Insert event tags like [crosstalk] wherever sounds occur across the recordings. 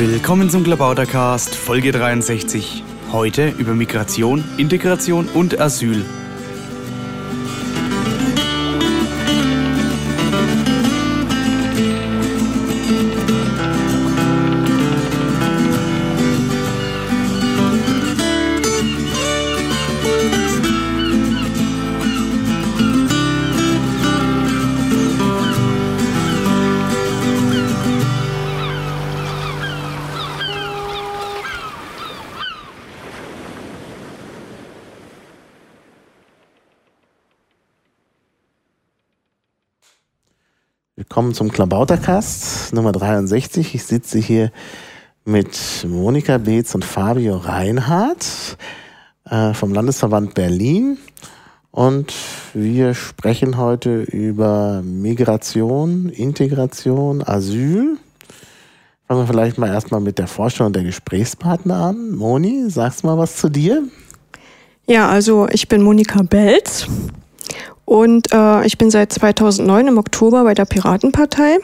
Willkommen zum Klabautercast, Folge 63. Heute über Migration, Integration und Asyl. Willkommen zum Klabautercast Nummer 63. Ich sitze hier mit Monika Beetz und Fabio Reinhardt äh, vom Landesverband Berlin. Und wir sprechen heute über Migration, Integration, Asyl. Fangen wir vielleicht mal erstmal mit der Vorstellung der Gesprächspartner an. Moni, sagst mal was zu dir? Ja, also ich bin Monika Belz und äh, ich bin seit 2009 im Oktober bei der Piratenpartei.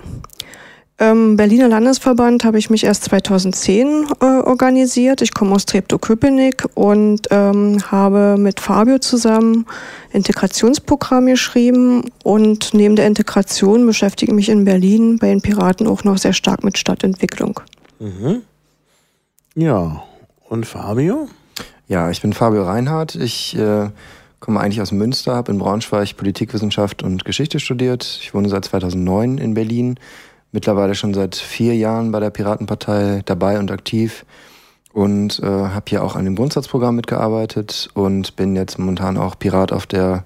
Ähm, Berliner Landesverband habe ich mich erst 2010 äh, organisiert. Ich komme aus Treptow-Köpenick und ähm, habe mit Fabio zusammen Integrationsprogramm geschrieben und neben der Integration beschäftige ich mich in Berlin bei den Piraten auch noch sehr stark mit Stadtentwicklung. Mhm. Ja, und Fabio? Ja, ich bin Fabio Reinhardt. Ich äh, komme eigentlich aus Münster, habe in Braunschweig Politikwissenschaft und Geschichte studiert. Ich wohne seit 2009 in Berlin, mittlerweile schon seit vier Jahren bei der Piratenpartei dabei und aktiv und äh, habe hier auch an dem Grundsatzprogramm mitgearbeitet und bin jetzt momentan auch Pirat auf der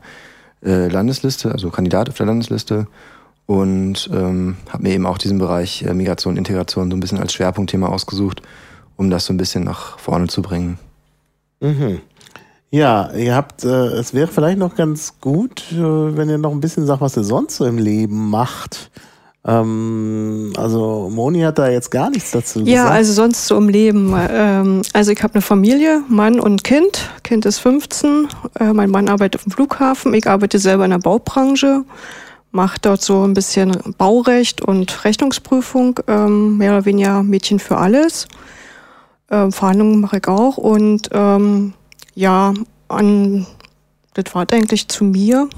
äh, Landesliste, also Kandidat auf der Landesliste und ähm, habe mir eben auch diesen Bereich äh, Migration, Integration so ein bisschen als Schwerpunktthema ausgesucht, um das so ein bisschen nach vorne zu bringen. Mhm. Ja, ihr habt, äh, es wäre vielleicht noch ganz gut, äh, wenn ihr noch ein bisschen sagt, was ihr sonst so im Leben macht. Ähm, also Moni hat da jetzt gar nichts dazu ja, gesagt. Ja, also sonst so im Leben. Ähm, also ich habe eine Familie, Mann und Kind. Kind ist 15. Äh, mein Mann arbeitet auf dem Flughafen. Ich arbeite selber in der Baubranche. Mache dort so ein bisschen Baurecht und Rechnungsprüfung. Ähm, mehr oder weniger Mädchen für alles. Ähm, Verhandlungen mache ich auch. Und ähm, ja, an, das war eigentlich zu mir.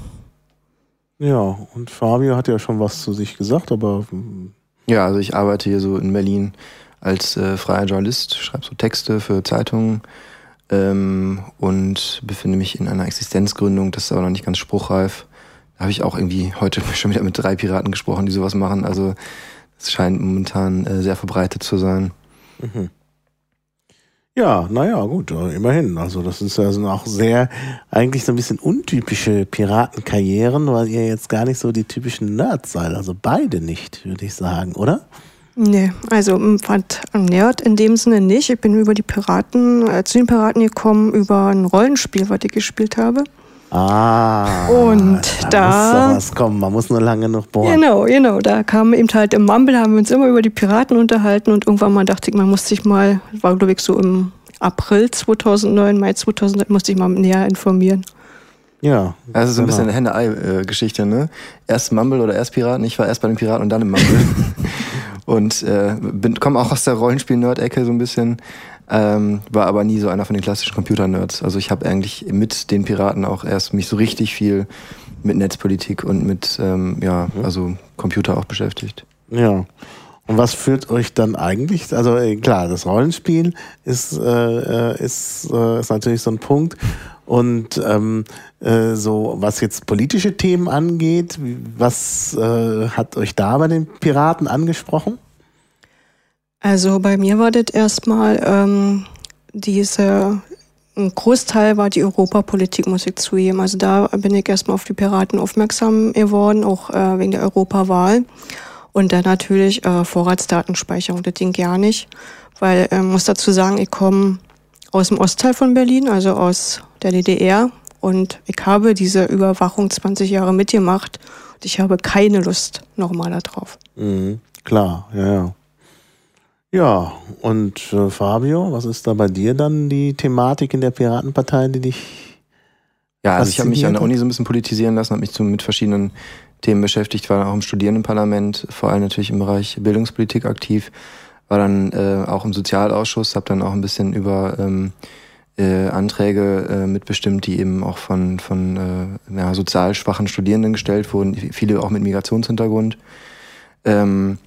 Ja, und Fabio hat ja schon was zu sich gesagt, aber. Hm. Ja, also ich arbeite hier so in Berlin als äh, freier Journalist, schreibe so Texte für Zeitungen ähm, und befinde mich in einer Existenzgründung, das ist aber noch nicht ganz spruchreif. Da habe ich auch irgendwie heute [laughs] schon wieder mit drei Piraten gesprochen, die sowas machen. Also es scheint momentan äh, sehr verbreitet zu sein. Mhm. Ja, naja, gut, immerhin. Also das ist ja auch sehr, eigentlich so ein bisschen untypische Piratenkarrieren, weil ihr jetzt gar nicht so die typischen Nerds seid. Also beide nicht, würde ich sagen, oder? Nee, also fand Nerd in dem Sinne nicht. Ich bin über die Piraten, äh, zu den Piraten gekommen, über ein Rollenspiel, was ich gespielt habe. Ah. Und da. da muss was kommen, man muss nur lange noch bohren. Genau, genau. Da kam eben halt im Mumble, haben wir uns immer über die Piraten unterhalten und irgendwann mal dachte ich, man musste sich mal, war glaube ich so im April 2009, Mai 2009, musste ich mal näher informieren. Ja. Also so ein genau. bisschen eine Henne-Ei-Geschichte, ne? Erst Mumble oder erst Piraten. Ich war erst bei den Piraten und dann im Mumble. [laughs] und äh, komme auch aus der Rollenspiel-Nerd-Ecke so ein bisschen. Ähm, war aber nie so einer von den klassischen Computer-Nerds. Also ich habe eigentlich mit den Piraten auch erst mich so richtig viel mit Netzpolitik und mit ähm, ja, mhm. also Computer auch beschäftigt. Ja. Und was führt euch dann eigentlich? Also äh, klar, das Rollenspiel ist, äh, äh, ist, äh, ist natürlich so ein Punkt. Und ähm, äh, so, was jetzt politische Themen angeht, was äh, hat euch da bei den Piraten angesprochen? Also bei mir war das erstmal ähm, diese, ein Großteil war die Europapolitik, muss ich zugeben. Also da bin ich erstmal auf die Piraten aufmerksam geworden, auch äh, wegen der Europawahl. Und dann natürlich äh, Vorratsdatenspeicherung, das ging gar nicht. Weil äh, muss dazu sagen, ich komme aus dem Ostteil von Berlin, also aus der DDR. Und ich habe diese Überwachung 20 Jahre mitgemacht. Und ich habe keine Lust nochmal darauf. Mhm, klar, ja, ja. Ja, und äh, Fabio, was ist da bei dir dann die Thematik in der Piratenpartei, die dich. Ja, also ich habe mich an der Uni so ein bisschen politisieren lassen, habe mich so mit verschiedenen Themen beschäftigt, war auch im Studierendenparlament, vor allem natürlich im Bereich Bildungspolitik aktiv. war dann äh, auch im Sozialausschuss, habe dann auch ein bisschen über ähm, äh, Anträge äh, mitbestimmt, die eben auch von, von äh, ja, sozial schwachen Studierenden gestellt wurden, viele auch mit Migrationshintergrund. Ähm,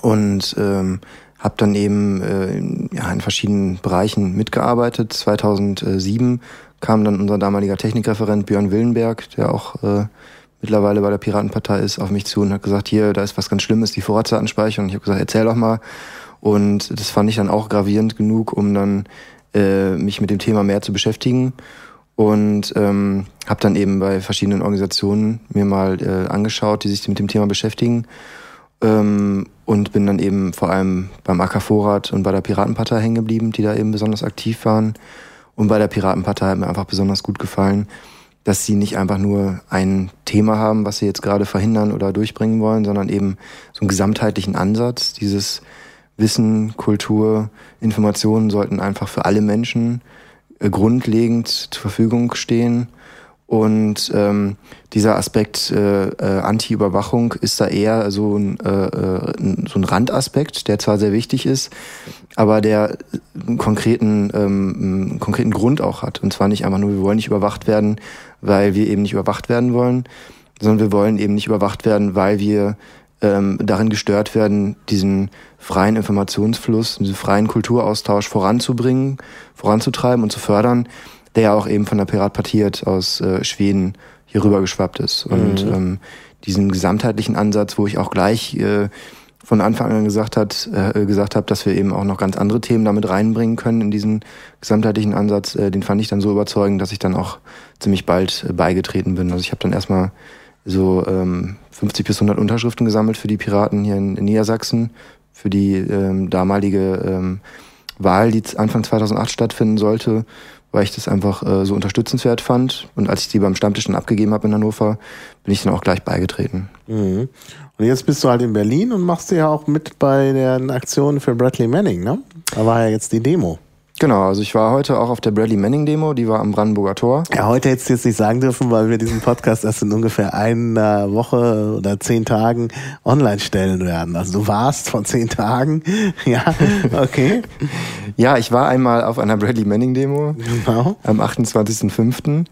und ähm, habe dann eben äh, ja, in verschiedenen Bereichen mitgearbeitet. 2007 kam dann unser damaliger Technikreferent Björn Willenberg, der auch äh, mittlerweile bei der Piratenpartei ist, auf mich zu und hat gesagt, hier, da ist was ganz Schlimmes, die Vorratsdatenspeicherung. Ich habe gesagt, erzähl doch mal. Und das fand ich dann auch gravierend genug, um dann äh, mich mit dem Thema mehr zu beschäftigen. Und ähm, habe dann eben bei verschiedenen Organisationen mir mal äh, angeschaut, die sich mit dem Thema beschäftigen. Ähm, und bin dann eben vor allem beim AK Vorrat und bei der Piratenpartei hängen geblieben, die da eben besonders aktiv waren. Und bei der Piratenpartei hat mir einfach besonders gut gefallen, dass sie nicht einfach nur ein Thema haben, was sie jetzt gerade verhindern oder durchbringen wollen, sondern eben so einen gesamtheitlichen Ansatz. Dieses Wissen, Kultur, Informationen sollten einfach für alle Menschen äh, grundlegend zur Verfügung stehen und ähm, dieser Aspekt äh, äh, Anti-Überwachung ist da eher so ein, äh, äh so ein Randaspekt, der zwar sehr wichtig ist, aber der einen konkreten, ähm, einen konkreten Grund auch hat. Und zwar nicht einfach nur, wir wollen nicht überwacht werden, weil wir eben nicht überwacht werden wollen, sondern wir wollen eben nicht überwacht werden, weil wir ähm, darin gestört werden, diesen freien Informationsfluss, diesen freien Kulturaustausch voranzubringen, voranzutreiben und zu fördern der ja auch eben von der Pirat partiert aus äh, Schweden hier rüber geschwappt ist. Und mhm. ähm, diesen gesamtheitlichen Ansatz, wo ich auch gleich äh, von Anfang an gesagt hat, äh, gesagt habe, dass wir eben auch noch ganz andere Themen damit reinbringen können in diesen gesamtheitlichen Ansatz, äh, den fand ich dann so überzeugend, dass ich dann auch ziemlich bald äh, beigetreten bin. Also ich habe dann erstmal so ähm, 50 bis 100 Unterschriften gesammelt für die Piraten hier in, in Niedersachsen, für die ähm, damalige ähm, Wahl, die Anfang 2008 stattfinden sollte, weil ich das einfach äh, so unterstützenswert fand. Und als ich die beim Stammtisch dann abgegeben habe in Hannover, bin ich dann auch gleich beigetreten. Mhm. Und jetzt bist du halt in Berlin und machst ja auch mit bei den Aktionen für Bradley Manning, ne? Da war ja jetzt die Demo. Genau, also ich war heute auch auf der Bradley Manning Demo, die war am Brandenburger Tor. Ja, heute hättest du jetzt nicht sagen dürfen, weil wir diesen Podcast erst in ungefähr einer Woche oder zehn Tagen online stellen werden. Also du warst vor zehn Tagen. [laughs] Ja, okay. ja, ich war einmal auf einer Bradley Manning Demo genau. am 28.05.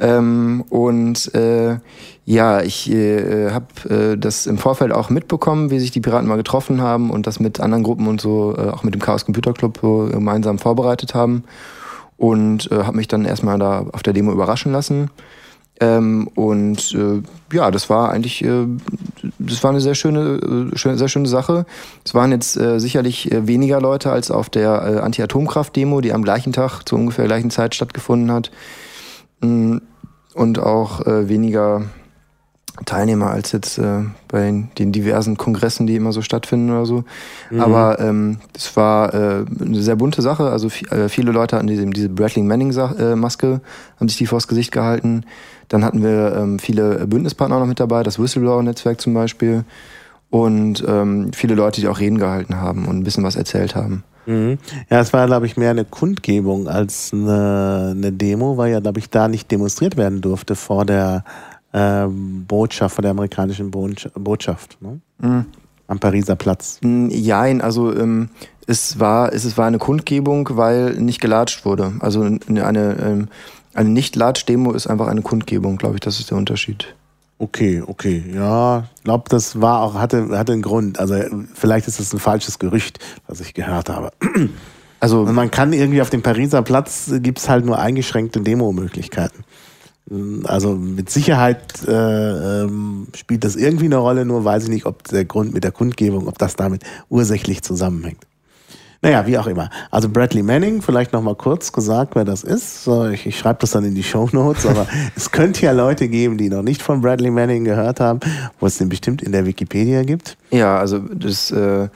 Ähm, und äh, ja, ich äh, habe äh, das im Vorfeld auch mitbekommen, wie sich die Piraten mal getroffen haben und das mit anderen Gruppen und so, äh, auch mit dem Chaos Computer Club so gemeinsam vorbereitet haben. Und äh, habe mich dann erstmal da auf der Demo überraschen lassen. Ähm, und äh, ja, das war eigentlich, äh, das war eine sehr schöne, äh, schön, sehr schöne Sache. Es waren jetzt äh, sicherlich äh, weniger Leute als auf der äh, Anti-Atomkraft-Demo, die am gleichen Tag zu ungefähr gleichen Zeit stattgefunden hat. Mm, und auch äh, weniger Teilnehmer als jetzt äh, bei den diversen Kongressen, die immer so stattfinden oder so. Mhm. Aber ähm, es war äh, eine sehr bunte Sache. Also äh, viele Leute hatten diese, diese Bradley Manning-Maske, äh, haben sich die vors Gesicht gehalten. Dann hatten wir ähm, viele Bündnispartner noch mit dabei, das Whistleblower-Netzwerk zum Beispiel. Und ähm, viele Leute, die auch Reden gehalten haben und ein bisschen was erzählt haben. Mhm. Ja, es war, glaube ich, mehr eine Kundgebung als eine, eine Demo, weil ja, glaube ich, da nicht demonstriert werden durfte vor der äh, Botschaft, vor der amerikanischen Botschaft. Ne? Mhm. Am Pariser Platz. Jein, also ähm, es war es war eine Kundgebung, weil nicht gelatscht wurde. Also eine, eine, ähm, eine Nicht-Latsch-Demo ist einfach eine Kundgebung, glaube ich, das ist der Unterschied. Okay, okay. Ja, ich glaube, das war auch, hatte, hatte einen Grund. Also vielleicht ist das ein falsches Gerücht, was ich gehört habe. [clears throat] Also man kann irgendwie auf dem Pariser Platz gibt's halt nur eingeschränkte Demo-Möglichkeiten. Also mit Sicherheit äh, ähm, spielt das irgendwie eine Rolle, nur weiß ich nicht, ob der Grund mit der Kundgebung, ob das damit ursächlich zusammenhängt. Naja, wie auch immer. Also Bradley Manning, vielleicht nochmal kurz gesagt, wer das ist. So, ich, ich schreibe das dann in die Show Notes, aber [laughs] es könnte ja Leute geben, die noch nicht von Bradley Manning gehört haben, wo es den bestimmt in der Wikipedia gibt. Ja, also das äh,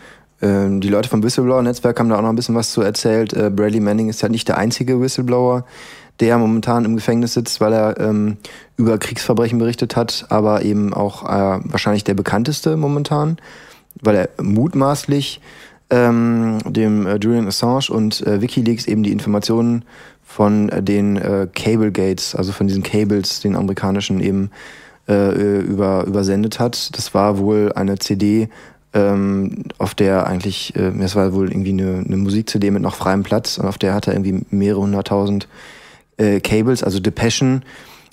äh, die Leute vom Whistleblower-Netzwerk haben da auch noch ein bisschen was zu erzählt. Äh, Bradley Manning ist ja nicht der einzige Whistleblower, der momentan im Gefängnis sitzt, weil er ähm, über Kriegsverbrechen berichtet hat, aber eben auch äh, wahrscheinlich der bekannteste momentan, weil er mutmaßlich ähm, dem äh, Julian Assange und äh, WikiLeaks eben die Informationen von äh, den äh, Cable Gates, also von diesen Cables, den amerikanischen eben äh, über, übersendet hat. Das war wohl eine CD ähm, auf der eigentlich, äh, das war wohl irgendwie eine, eine Musik-CD mit noch freiem Platz und auf der hat er irgendwie mehrere hunderttausend äh, Cables, also Depeschen,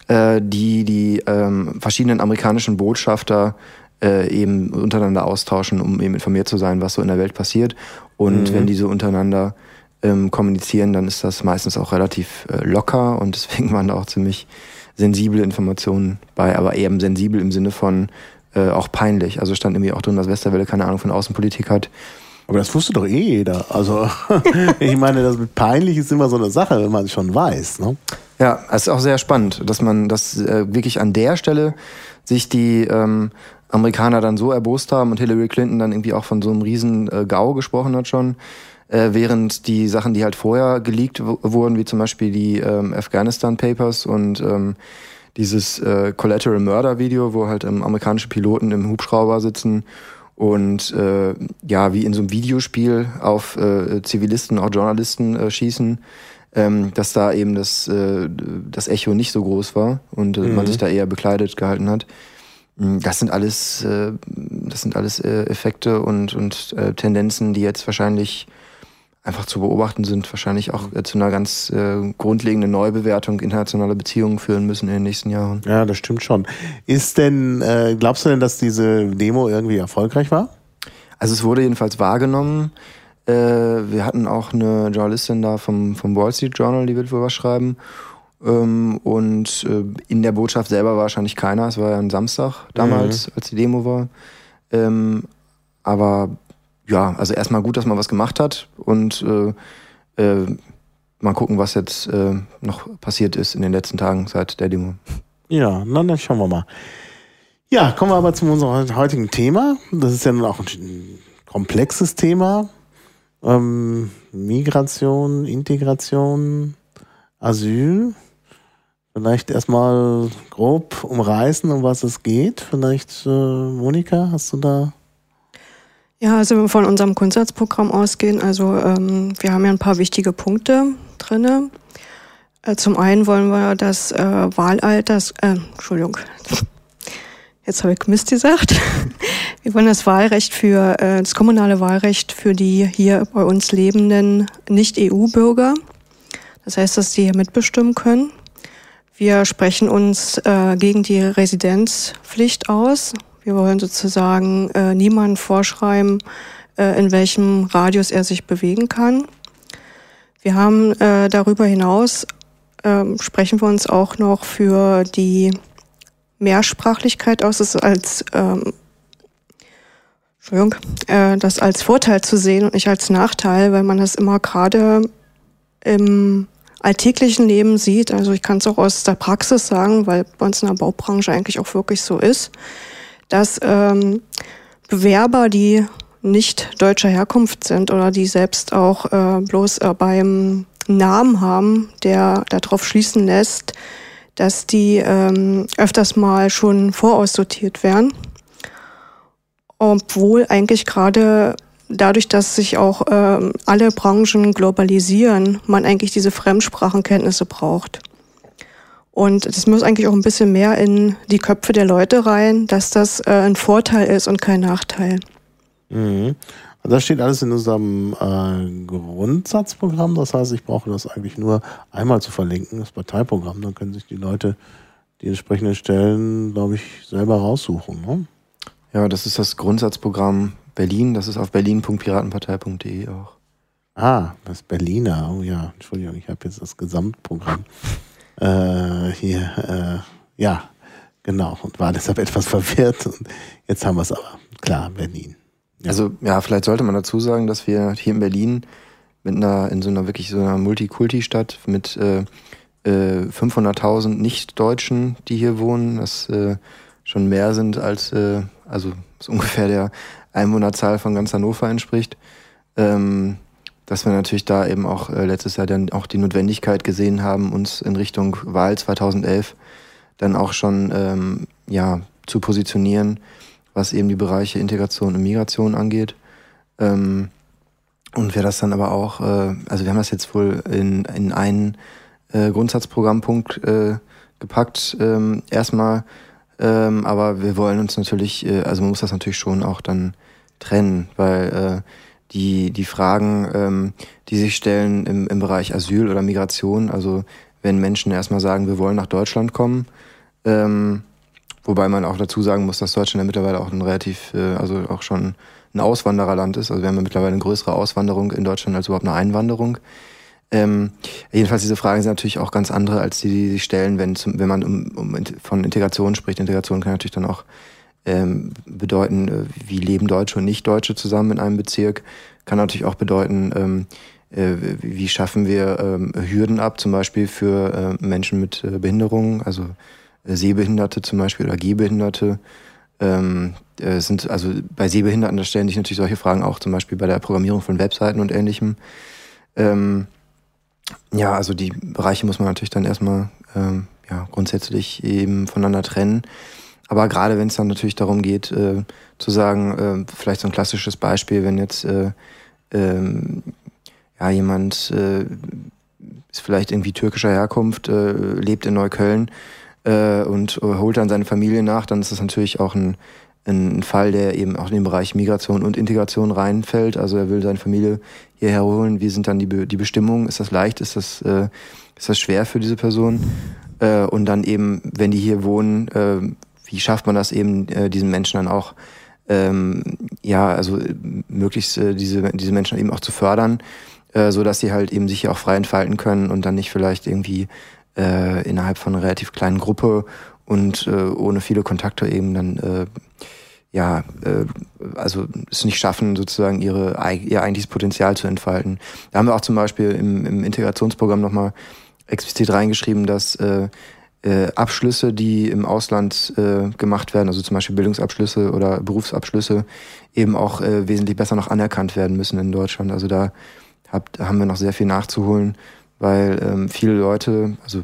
äh, die die ähm, verschiedenen amerikanischen Botschafter äh, eben untereinander austauschen, um eben informiert zu sein, was so in der Welt passiert. Und mhm. wenn die so untereinander ähm, kommunizieren, dann ist das meistens auch relativ äh, locker und [laughs] deswegen waren da auch ziemlich sensible Informationen bei, aber eben sensibel im Sinne von äh, auch peinlich. Also stand irgendwie auch drin, dass Westerwelle keine Ahnung von Außenpolitik hat. Aber das wusste doch eh jeder. Also [laughs] ich meine, das mit peinlich ist immer so eine Sache, wenn man es schon weiß. Ne? Ja, es ist auch sehr spannend, dass man das äh, wirklich an der Stelle sich die ähm, Amerikaner dann so erbost haben und Hillary Clinton dann irgendwie auch von so einem riesen äh, GAU gesprochen hat schon, äh, während die Sachen, die halt vorher geleakt wurden, wie zum Beispiel die ähm, Afghanistan Papers und ähm, dieses äh, Collateral Murder Video, wo halt ähm, amerikanische Piloten im Hubschrauber sitzen und äh, ja, wie in so einem Videospiel auf äh, Zivilisten, auch Journalisten äh, schießen, ähm, dass da eben das, äh, das Echo nicht so groß war und äh, mhm. man sich da eher bekleidet gehalten hat. Mm, das sind alles, äh, das sind alles äh, Effekte und, und äh, Tendenzen, die jetzt wahrscheinlich einfach zu beobachten sind, wahrscheinlich auch äh, zu einer ganz äh, grundlegenden Neubewertung internationaler Beziehungen führen müssen in den nächsten Jahren. Ja, das stimmt schon. Ist denn, äh, glaubst du denn, dass diese Demo irgendwie erfolgreich war? Also es wurde jedenfalls wahrgenommen. Äh, wir hatten auch eine Journalistin da vom, vom Wall Street Journal, die wird wohl was schreiben. Ähm, und äh, in der Botschaft selber wahrscheinlich keiner. Es war ja ein Samstag damals, mhm. als die Demo war. Ähm, aber ja, also erstmal gut, dass man was gemacht hat und äh, äh, mal gucken, was jetzt äh, noch passiert ist in den letzten Tagen seit der Demo. Ja, na, dann schauen wir mal. Ja, kommen wir aber zu unserem heutigen Thema. Das ist ja nun auch ein komplexes Thema. Ähm, Migration, Integration, Asyl. Vielleicht erstmal grob umreißen, um was es geht. Vielleicht, äh, Monika, hast du da ja, also von unserem Grundsatzprogramm ausgehen, also ähm, wir haben ja ein paar wichtige Punkte drinne. Äh, zum einen wollen wir das äh, Wahlalters, äh, Entschuldigung, [laughs] jetzt habe ich Mist gesagt. [laughs] Wir wollen das Wahlrecht für äh, das kommunale Wahlrecht für die hier bei uns lebenden Nicht-EU-Bürger. Das heißt, dass die hier mitbestimmen können. Wir sprechen uns äh, gegen die Residenzpflicht aus. Wir wollen sozusagen äh, niemandem vorschreiben, äh, in welchem Radius er sich bewegen kann. Wir haben äh, darüber hinaus, äh, sprechen wir uns auch noch für die Mehrsprachlichkeit aus, das als, ähm, Entschuldigung, äh, das als Vorteil zu sehen und nicht als Nachteil, weil man das immer gerade im alltäglichen Leben sieht. Also ich kann es auch aus der Praxis sagen, weil bei uns in der Baubranche eigentlich auch wirklich so ist dass ähm, Bewerber, die nicht deutscher Herkunft sind oder die selbst auch äh, bloß äh, beim Namen haben, der darauf schließen lässt, dass die ähm, öfters mal schon voraussortiert werden. Obwohl eigentlich gerade dadurch, dass sich auch ähm, alle Branchen globalisieren, man eigentlich diese Fremdsprachenkenntnisse braucht. Und das muss eigentlich auch ein bisschen mehr in die Köpfe der Leute rein, dass das äh, ein Vorteil ist und kein Nachteil. Mhm. Also das steht alles in unserem äh, Grundsatzprogramm. Das heißt, ich brauche das eigentlich nur einmal zu verlinken, das Parteiprogramm. Dann können sich die Leute die entsprechenden Stellen, glaube ich, selber raussuchen. Ne? Ja, das ist das Grundsatzprogramm Berlin. Das ist auf berlin.piratenpartei.de auch. Ah, das Berliner. Oh ja, Entschuldigung, ich habe jetzt das Gesamtprogramm äh, hier, äh, ja, genau, und war deshalb etwas verwirrt. Und jetzt haben wir es aber, klar, Berlin. Ja. Also, ja, vielleicht sollte man dazu sagen, dass wir hier in Berlin mit einer, in so einer wirklich so einer Multikulti-Stadt mit äh, äh, 500.000 Nicht-Deutschen, die hier wohnen, das äh, schon mehr sind als, äh, also so [laughs] ungefähr der Einwohnerzahl von ganz Hannover entspricht. Ähm, dass wir natürlich da eben auch äh, letztes Jahr dann auch die Notwendigkeit gesehen haben, uns in Richtung Wahl 2011 dann auch schon ähm, ja, zu positionieren, was eben die Bereiche Integration und Migration angeht. Ähm, und wir das dann aber auch, äh, also wir haben das jetzt wohl in, in einen äh, Grundsatzprogrammpunkt äh, gepackt, ähm, erstmal, ähm, aber wir wollen uns natürlich, äh, also man muss das natürlich schon auch dann trennen, weil äh, die, die Fragen, ähm, die sich stellen im, im Bereich Asyl oder Migration, also wenn Menschen erstmal sagen, wir wollen nach Deutschland kommen, ähm, wobei man auch dazu sagen muss, dass Deutschland ja mittlerweile auch ein relativ, äh, also auch schon ein Auswandererland ist. Also wir haben ja mittlerweile eine größere Auswanderung in Deutschland als überhaupt eine Einwanderung. Ähm, jedenfalls diese Fragen sind natürlich auch ganz andere, als die, die sie stellen, wenn, zum, wenn man um, um, von Integration spricht. Integration kann natürlich dann auch ähm, bedeuten, äh, wie leben Deutsche und Nicht-Deutsche zusammen in einem Bezirk. Kann natürlich auch bedeuten, ähm, äh, wie schaffen wir ähm, Hürden ab, zum Beispiel für äh, Menschen mit äh, Behinderungen, also äh, Sehbehinderte zum Beispiel oder Gehbehinderte. Ähm, äh, sind also bei Sehbehinderten, da stellen sich natürlich solche Fragen auch zum Beispiel bei der Programmierung von Webseiten und ähnlichem. Ähm, ja, also die Bereiche muss man natürlich dann erstmal ähm, ja, grundsätzlich eben voneinander trennen. Aber gerade wenn es dann natürlich darum geht, äh, zu sagen, äh, vielleicht so ein klassisches Beispiel, wenn jetzt äh, ähm, ja, jemand äh, ist vielleicht irgendwie türkischer Herkunft, äh, lebt in Neukölln äh, und holt dann seine Familie nach, dann ist das natürlich auch ein, ein Fall, der eben auch in den Bereich Migration und Integration reinfällt. Also er will seine Familie hierher holen. Wie sind dann die, Be die Bestimmungen? Ist das leicht? Ist das, äh, ist das schwer für diese Person? Äh, und dann eben, wenn die hier wohnen, äh, wie schafft man das eben, äh, diesen Menschen dann auch, ähm, ja, also möglichst äh, diese, diese Menschen eben auch zu fördern, äh, so dass sie halt eben sich hier auch frei entfalten können und dann nicht vielleicht irgendwie äh, innerhalb von einer relativ kleinen Gruppe und äh, ohne viele Kontakte eben dann äh, ja, äh, also es nicht schaffen, sozusagen ihre, ihr eigentliches Potenzial zu entfalten. Da haben wir auch zum Beispiel im, im Integrationsprogramm nochmal explizit reingeschrieben, dass äh, äh, Abschlüsse, die im Ausland äh, gemacht werden, also zum Beispiel Bildungsabschlüsse oder Berufsabschlüsse, eben auch äh, wesentlich besser noch anerkannt werden müssen in Deutschland. Also da hab, haben wir noch sehr viel nachzuholen, weil ähm, viele Leute, also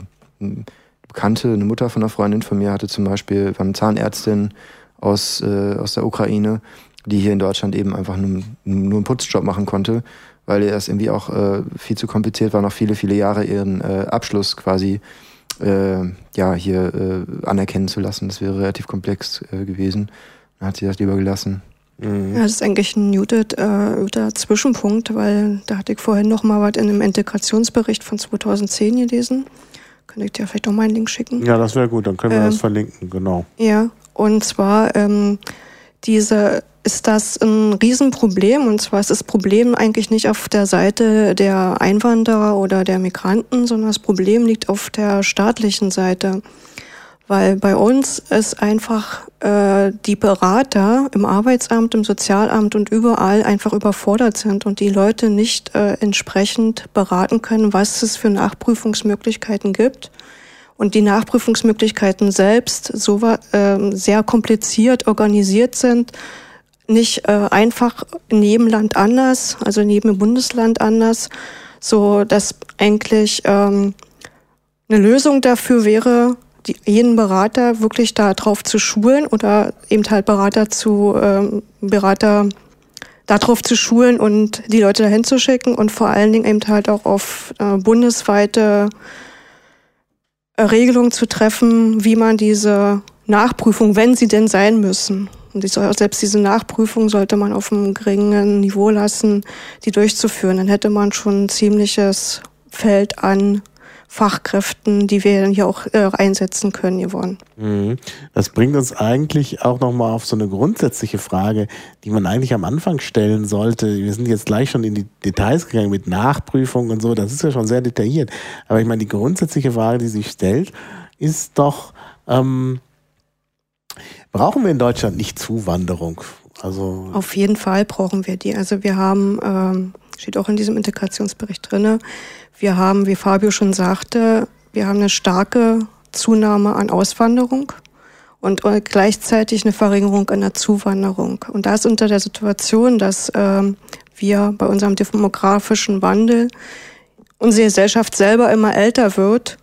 Bekannte, eine Mutter von einer Freundin von mir hatte zum Beispiel, war eine Zahnärztin aus, äh, aus der Ukraine, die hier in Deutschland eben einfach nur, nur einen Putzjob machen konnte, weil ihr das irgendwie auch äh, viel zu kompliziert war, noch viele, viele Jahre ihren äh, Abschluss quasi äh, ja, hier äh, anerkennen zu lassen. Das wäre relativ komplex äh, gewesen. Dann hat sie das lieber gelassen. Mhm. Ja, das ist eigentlich ein muted, äh, Zwischenpunkt, weil da hatte ich vorhin noch mal was in einem Integrationsbericht von 2010 gelesen. Könnte ich dir vielleicht auch mal einen Link schicken? Ja, das wäre gut, dann können wir ähm, das verlinken, genau. Ja, und zwar ähm, diese ist das ein Riesenproblem. Und zwar ist das Problem eigentlich nicht auf der Seite der Einwanderer oder der Migranten, sondern das Problem liegt auf der staatlichen Seite. Weil bei uns ist einfach äh, die Berater im Arbeitsamt, im Sozialamt und überall einfach überfordert sind und die Leute nicht äh, entsprechend beraten können, was es für Nachprüfungsmöglichkeiten gibt. Und die Nachprüfungsmöglichkeiten selbst so äh, sehr kompliziert organisiert sind, nicht äh, einfach in jedem Land anders, also in jedem Bundesland anders, so dass eigentlich ähm, eine Lösung dafür wäre, jeden Berater wirklich darauf zu schulen oder eben halt Berater zu ähm, Berater darauf zu schulen und die Leute dahin zu schicken und vor allen Dingen eben halt auch auf äh, bundesweite Regelungen zu treffen, wie man diese Nachprüfung, wenn sie denn sein müssen, und die, selbst diese Nachprüfung sollte man auf einem geringen Niveau lassen, die durchzuführen. Dann hätte man schon ein ziemliches Feld an Fachkräften, die wir dann hier auch äh, einsetzen können, Yvonne. Mhm. Das bringt uns eigentlich auch nochmal auf so eine grundsätzliche Frage, die man eigentlich am Anfang stellen sollte. Wir sind jetzt gleich schon in die Details gegangen mit Nachprüfung und so, das ist ja schon sehr detailliert. Aber ich meine, die grundsätzliche Frage, die sich stellt, ist doch, ähm, Brauchen wir in Deutschland nicht Zuwanderung? Also Auf jeden Fall brauchen wir die. Also wir haben, ähm, steht auch in diesem Integrationsbericht drinne, wir haben, wie Fabio schon sagte, wir haben eine starke Zunahme an Auswanderung und gleichzeitig eine Verringerung an der Zuwanderung. Und das unter der Situation, dass ähm, wir bei unserem demografischen Wandel unsere Gesellschaft selber immer älter wird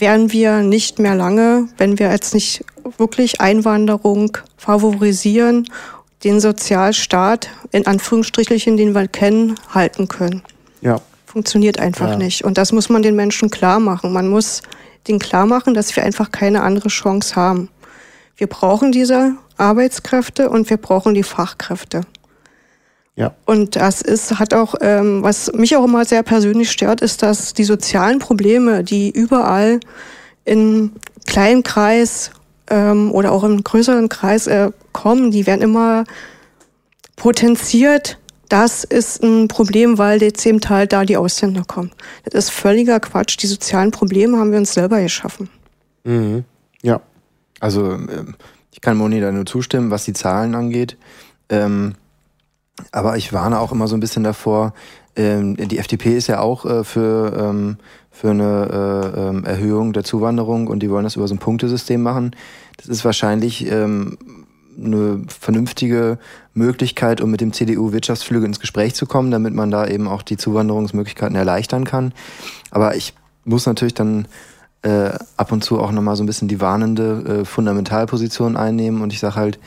werden wir nicht mehr lange, wenn wir jetzt nicht wirklich Einwanderung favorisieren, den Sozialstaat in Anführungsstrichen, den wir kennen, halten können. Ja. Funktioniert einfach ja. nicht. Und das muss man den Menschen klar machen. Man muss denen klar machen, dass wir einfach keine andere Chance haben. Wir brauchen diese Arbeitskräfte und wir brauchen die Fachkräfte. Ja. Und das ist, hat auch, ähm, was mich auch immer sehr persönlich stört, ist, dass die sozialen Probleme, die überall in kleinen Kreis ähm, oder auch im größeren Kreis äh, kommen, die werden immer potenziert. Das ist ein Problem, weil jetzt eben halt da die Ausländer kommen. Das ist völliger Quatsch. Die sozialen Probleme haben wir uns selber geschaffen. Mhm. Ja. Also ähm, ich kann Moni da nur zustimmen, was die Zahlen angeht. Ähm, aber ich warne auch immer so ein bisschen davor. Ähm, die FDP ist ja auch äh, für, ähm, für eine äh, ähm, Erhöhung der Zuwanderung und die wollen das über so ein Punktesystem machen. Das ist wahrscheinlich ähm, eine vernünftige Möglichkeit, um mit dem CDU-Wirtschaftsflügel ins Gespräch zu kommen, damit man da eben auch die Zuwanderungsmöglichkeiten erleichtern kann. Aber ich muss natürlich dann äh, ab und zu auch nochmal so ein bisschen die warnende äh, Fundamentalposition einnehmen und ich sage halt,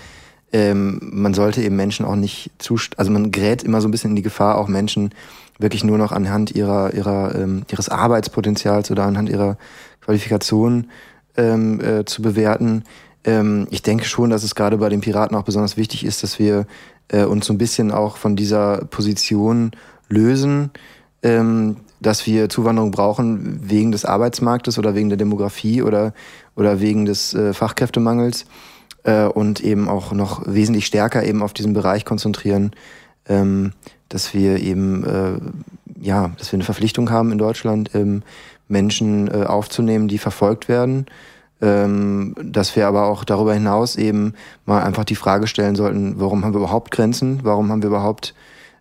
ähm, man sollte eben Menschen auch nicht zu, also man gerät immer so ein bisschen in die Gefahr, auch Menschen wirklich nur noch anhand ihrer, ihrer, ähm, ihres Arbeitspotenzials oder anhand ihrer Qualifikation ähm, äh, zu bewerten. Ähm, ich denke schon, dass es gerade bei den Piraten auch besonders wichtig ist, dass wir äh, uns so ein bisschen auch von dieser Position lösen, ähm, dass wir Zuwanderung brauchen wegen des Arbeitsmarktes oder wegen der Demografie oder, oder wegen des äh, Fachkräftemangels äh, und eben auch noch wesentlich stärker eben auf diesen Bereich konzentrieren, ähm, dass wir eben, äh, ja, dass wir eine Verpflichtung haben in Deutschland, ähm, Menschen äh, aufzunehmen, die verfolgt werden. Ähm, dass wir aber auch darüber hinaus eben mal einfach die Frage stellen sollten, warum haben wir überhaupt Grenzen? Warum haben wir überhaupt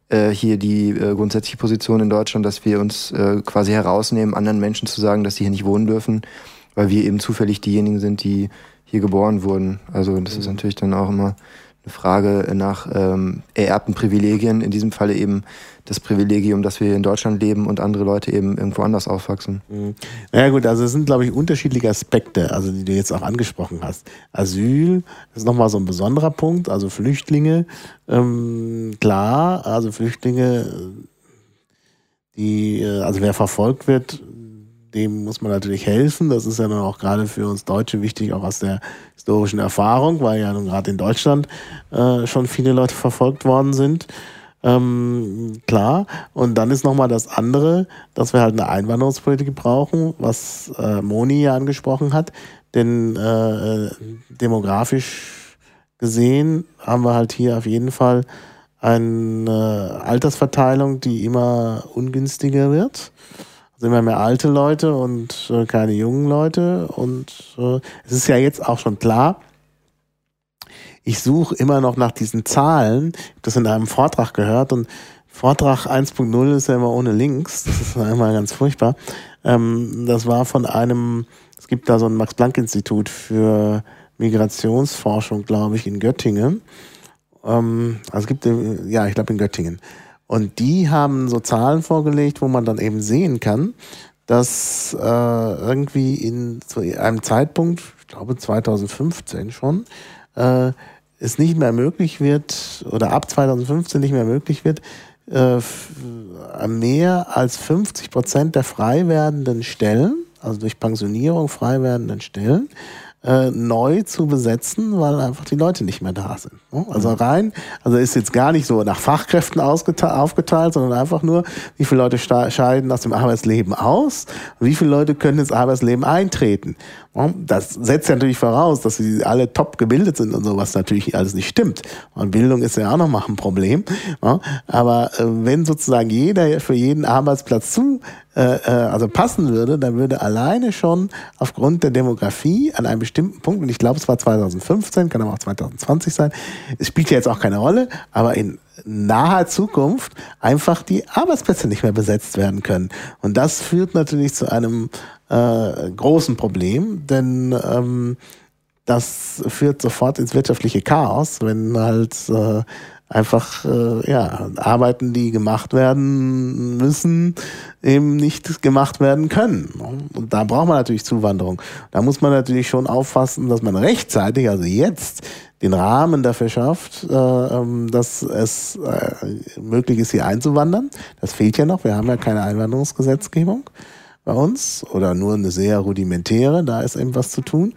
äh, hier die äh, grundsätzliche Position in Deutschland, dass wir uns äh, quasi herausnehmen, anderen Menschen zu sagen, dass sie hier nicht wohnen dürfen, weil wir eben zufällig diejenigen sind, die hier geboren wurden. Also das mhm. ist natürlich dann auch immer eine Frage nach ähm, ererbten Privilegien, in diesem Falle eben das Privilegium, dass wir in Deutschland leben und andere Leute eben irgendwo anders aufwachsen. Mhm. Naja gut, also es sind, glaube ich, unterschiedliche Aspekte, also die du jetzt auch angesprochen hast. Asyl ist nochmal so ein besonderer Punkt, also Flüchtlinge, ähm, klar, also Flüchtlinge, die, äh, also wer verfolgt wird, dem muss man natürlich helfen. Das ist ja dann auch gerade für uns Deutsche wichtig, auch aus der historischen Erfahrung, weil ja nun gerade in Deutschland äh, schon viele Leute verfolgt worden sind. Ähm, klar. Und dann ist nochmal das andere, dass wir halt eine Einwanderungspolitik brauchen, was äh, Moni ja angesprochen hat. Denn äh, demografisch gesehen haben wir halt hier auf jeden Fall eine Altersverteilung, die immer ungünstiger wird sind immer mehr alte Leute und äh, keine jungen Leute. Und äh, es ist ja jetzt auch schon klar, ich suche immer noch nach diesen Zahlen. Ich habe das in einem Vortrag gehört und Vortrag 1.0 ist ja immer ohne Links. Das ist [laughs] einmal ganz furchtbar. Ähm, das war von einem, es gibt da so ein Max-Planck-Institut für Migrationsforschung, glaube ich, in Göttingen. Ähm, also es gibt, äh, ja, ich glaube in Göttingen. Und die haben so Zahlen vorgelegt, wo man dann eben sehen kann, dass äh, irgendwie in zu einem Zeitpunkt, ich glaube 2015 schon, äh, es nicht mehr möglich wird, oder ab 2015 nicht mehr möglich wird, äh, mehr als 50 Prozent der frei werdenden Stellen, also durch Pensionierung frei werdenden Stellen, äh, neu zu besetzen, weil einfach die Leute nicht mehr da sind. Ne? Also rein, also ist jetzt gar nicht so nach Fachkräften aufgeteilt, sondern einfach nur, wie viele Leute scheiden aus dem Arbeitsleben aus, wie viele Leute können ins Arbeitsleben eintreten. Das setzt ja natürlich voraus, dass sie alle top gebildet sind und so, was natürlich alles nicht stimmt. Und Bildung ist ja auch noch mal ein Problem. Aber äh, wenn sozusagen jeder für jeden Arbeitsplatz zu äh, äh, also passen würde, dann würde alleine schon aufgrund der Demografie an einem bestimmten Punkt, und ich glaube, es war 2015, kann aber auch 2020 sein, es spielt ja jetzt auch keine Rolle, aber in naher Zukunft einfach die Arbeitsplätze nicht mehr besetzt werden können. Und das führt natürlich zu einem äh, großen Problem, denn ähm, das führt sofort ins wirtschaftliche Chaos, wenn halt äh, einfach äh, ja Arbeiten, die gemacht werden müssen, eben nicht gemacht werden können. Und da braucht man natürlich Zuwanderung. Da muss man natürlich schon auffassen, dass man rechtzeitig, also jetzt, den Rahmen dafür schafft, äh, ähm, dass es äh, möglich ist, hier einzuwandern. Das fehlt ja noch. Wir haben ja keine Einwanderungsgesetzgebung bei uns oder nur eine sehr rudimentäre. Da ist eben was zu tun.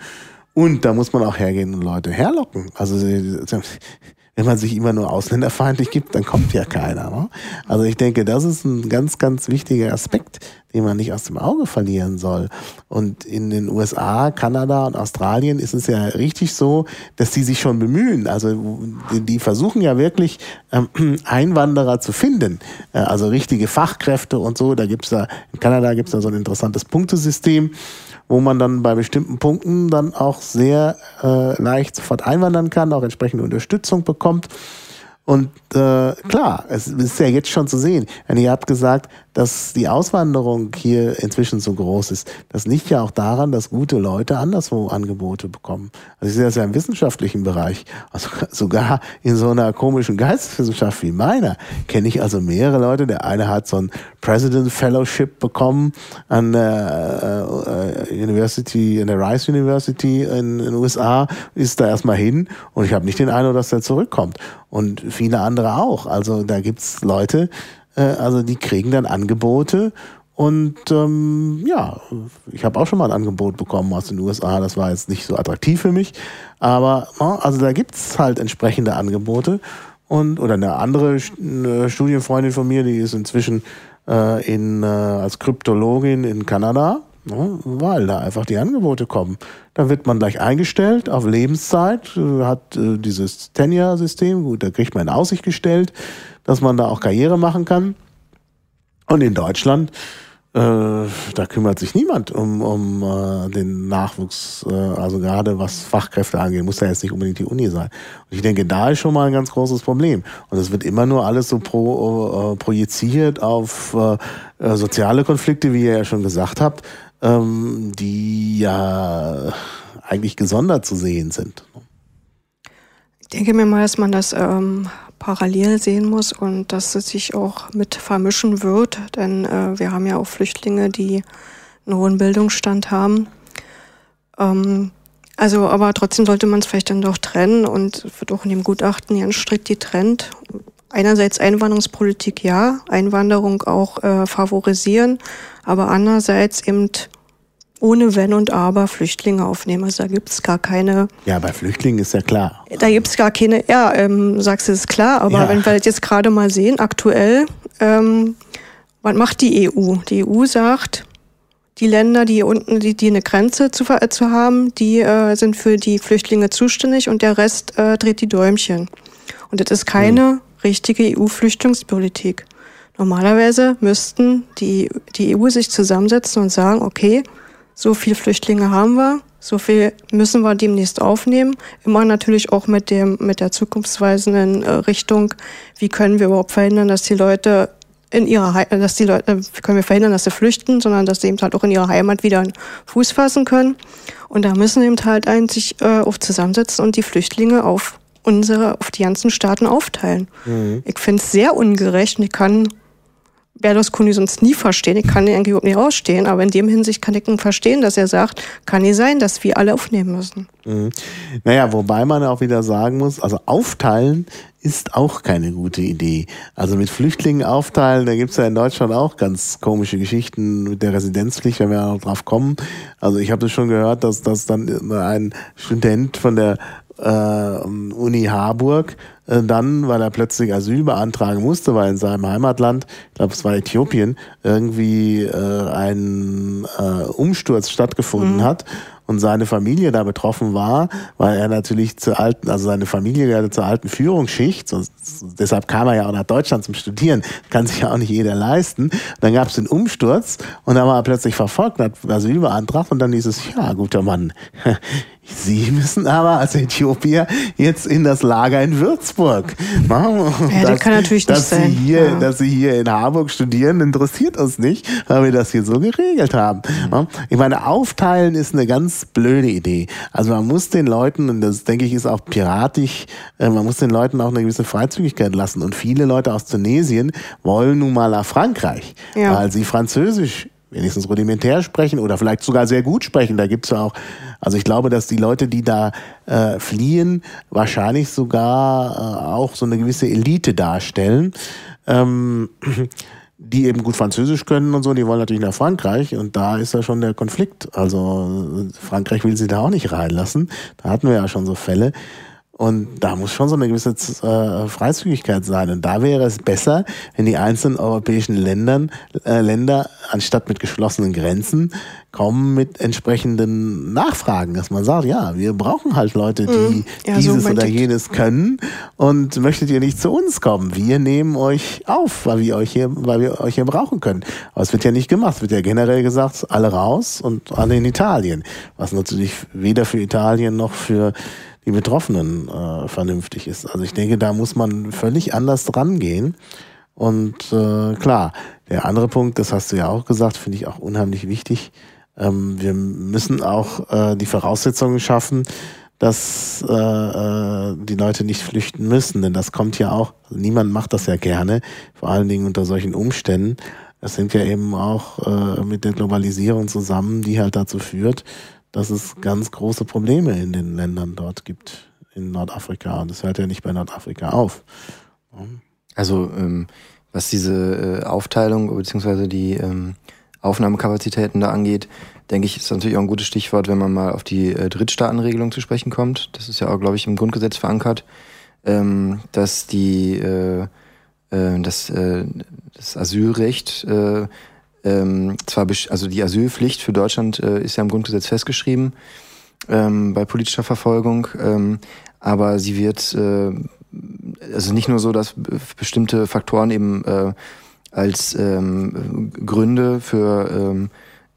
Und da muss man auch hergehen und Leute herlocken. Also wenn man sich immer nur ausländerfeindlich gibt, dann kommt ja keiner. Ne? Also ich denke, das ist ein ganz, ganz wichtiger Aspekt, den man nicht aus dem Auge verlieren soll. Und in den USA, Kanada und Australien ist es ja richtig so, dass die sich schon bemühen. Also die, versuchen ja wirklich ähm, [clears throat] Einwanderer zu finden. Äh, also richtige Fachkräfte und so. Da gibt's da, in Kanada gibt's da so ein interessantes Punktesystem wo man dann bei bestimmten Punkten dann auch sehr äh, leicht sofort einwandern kann, auch entsprechende Unterstützung bekommt. Und äh, klar, es ist ja jetzt schon zu sehen. Und ihr habt gesagt, dass die Auswanderung hier inzwischen so groß ist. Das liegt ja auch daran, dass gute Leute anderswo Angebote bekommen. Also ich sehe das ja im wissenschaftlichen Bereich. Also [laughs] sogar in so einer komischen Geisteswissenschaft wie meiner kenne ich also mehrere Leute. Der eine hat so ein President Fellowship bekommen an der äh, äh University, in der Rice University in den USA, ist da erstmal hin und ich habe nicht den Eindruck, dass er zurückkommt. Und viele andere auch. Also da gibt's Leute, äh, also die kriegen dann Angebote und ähm, ja, ich habe auch schon mal ein Angebot bekommen aus den USA. Das war jetzt nicht so attraktiv für mich, aber also da gibt's halt entsprechende Angebote und oder eine andere eine Studienfreundin von mir, die ist inzwischen äh, in äh, als Kryptologin in Kanada. Ne, weil da einfach die Angebote kommen. Da wird man gleich eingestellt auf Lebenszeit, äh, hat äh, dieses Tenure-System, gut, da kriegt man in Aussicht gestellt, dass man da auch Karriere machen kann. Und in Deutschland, äh, da kümmert sich niemand um, um äh, den Nachwuchs, äh, also gerade was Fachkräfte angeht, muss ja jetzt nicht unbedingt die Uni sein. Und ich denke, da ist schon mal ein ganz großes Problem. Und es wird immer nur alles so pro, äh, projiziert auf soziale Konflikte, wie ihr ja schon gesagt habt, ähm, die ja eigentlich gesondert zu sehen sind. Ich denke mir mal, dass man das ähm, parallel sehen muss und dass es sich auch mit vermischen wird, denn äh, wir haben ja auch Flüchtlinge, die einen hohen Bildungsstand haben. Ähm, also, aber trotzdem sollte man es vielleicht dann doch trennen und wird auch in dem Gutachten ganz strikt getrennt. Einerseits Einwanderungspolitik ja, Einwanderung auch äh, favorisieren, aber andererseits eben ohne Wenn und Aber Flüchtlinge aufnehmen. Also da gibt's gar keine. Ja, bei Flüchtlingen ist ja klar. Da gibt's gar keine, ja, ähm, sagst du, ist klar, aber ja. wenn wir jetzt gerade mal sehen, aktuell, ähm, was macht die EU? Die EU sagt, die Länder, die unten, die, die eine Grenze zu, äh, zu haben, die äh, sind für die Flüchtlinge zuständig und der Rest äh, dreht die Däumchen. Und das ist keine mhm. Richtige EU-Flüchtlingspolitik. Normalerweise müssten die, die EU sich zusammensetzen und sagen, okay, so viele Flüchtlinge haben wir, so viel müssen wir demnächst aufnehmen. Immer natürlich auch mit dem, mit der zukunftsweisenden äh, Richtung. Wie können wir überhaupt verhindern, dass die Leute in ihrer, He dass die Leute, wie können wir verhindern, dass sie flüchten, sondern dass sie eben halt auch in ihrer Heimat wieder Fuß fassen können. Und da müssen eben halt eigentlich äh, auch zusammensetzen und die Flüchtlinge auf unsere, auf die ganzen Staaten aufteilen. Mhm. Ich finde es sehr ungerecht und ich kann Berlusconi sonst nie verstehen. Ich kann ihn eigentlich überhaupt nicht ausstehen, aber in dem Hinsicht kann ich ihn verstehen, dass er sagt, kann nicht sein, dass wir alle aufnehmen müssen. Mhm. Naja, wobei man auch wieder sagen muss, also aufteilen ist auch keine gute Idee. Also mit Flüchtlingen aufteilen, da gibt's ja in Deutschland auch ganz komische Geschichten mit der Residenzpflicht, wenn wir auch drauf kommen. Also ich habe das schon gehört, dass, dass dann ein Student von der Uni Harburg äh, dann, weil er plötzlich Asyl beantragen musste, weil in seinem Heimatland, ich glaube es war Äthiopien, irgendwie äh, ein äh, Umsturz stattgefunden mhm. hat und seine Familie da betroffen war, weil er natürlich zur alten, also seine Familie gehörte zur alten Führungsschicht, sonst, deshalb kam er ja auch nach Deutschland zum Studieren, kann sich ja auch nicht jeder leisten. Dann gab es den Umsturz und dann war er plötzlich verfolgt, hat Asyl beantragt und dann hieß es, ja, guter Mann, Sie müssen aber als Äthiopier jetzt in das Lager in Würzburg. Ja, das, das kann natürlich dass nicht Sie hier, ja. Dass Sie hier in Harburg studieren, interessiert uns nicht, weil wir das hier so geregelt haben. Mhm. Ich meine, aufteilen ist eine ganz blöde Idee. Also man muss den Leuten, und das denke ich ist auch piratisch, äh, man muss den Leuten auch eine gewisse Freizügigkeit lassen. Und viele Leute aus Tunesien wollen nun mal nach Frankreich, ja. weil sie Französisch wenigstens rudimentär sprechen oder vielleicht sogar sehr gut sprechen. Da gibt's ja auch, also ich glaube, dass die Leute, die da äh, fliehen, wahrscheinlich sogar äh, auch so eine gewisse Elite darstellen. Ähm, [clears throat] die eben gut Französisch können und so, die wollen natürlich nach Frankreich und da ist ja schon der Konflikt. Also Frankreich will sie da auch nicht reinlassen. Da hatten wir ja schon so Fälle. Und da muss schon so eine gewisse äh, Freizügigkeit sein. Und da wäre es besser, wenn die einzelnen europäischen Ländern, äh, Länder anstatt mit geschlossenen Grenzen kommen mit entsprechenden Nachfragen, dass man sagt, ja, wir brauchen halt Leute, die mm, ja, dieses so oder jenes können und möchtet ihr nicht zu uns kommen? Wir nehmen euch auf, weil wir euch hier, weil wir euch hier brauchen können. Aber es wird ja nicht gemacht. Es wird ja generell gesagt, alle raus und alle in Italien. Was natürlich weder für Italien noch für die Betroffenen äh, vernünftig ist. Also ich denke, da muss man völlig anders dran gehen. Und äh, klar, der andere Punkt, das hast du ja auch gesagt, finde ich auch unheimlich wichtig. Ähm, wir müssen auch äh, die Voraussetzungen schaffen, dass äh, äh, die Leute nicht flüchten müssen, denn das kommt ja auch, also niemand macht das ja gerne, vor allen Dingen unter solchen Umständen. Das hängt ja eben auch äh, mit der Globalisierung zusammen, die halt dazu führt, dass es ganz große Probleme in den Ländern dort gibt, in Nordafrika. Und das hört ja nicht bei Nordafrika auf. Also ähm, was diese äh, Aufteilung bzw. die ähm, Aufnahmekapazitäten da angeht, denke ich, ist natürlich auch ein gutes Stichwort, wenn man mal auf die äh, Drittstaatenregelung zu sprechen kommt. Das ist ja auch, glaube ich, im Grundgesetz verankert, ähm, dass die äh, äh, das, äh, das Asylrecht äh, ähm, zwar, also die Asylpflicht für Deutschland äh, ist ja im Grundgesetz festgeschrieben ähm, bei politischer Verfolgung, ähm, aber sie wird äh, also nicht nur so, dass bestimmte Faktoren eben äh, als ähm, Gründe für ähm,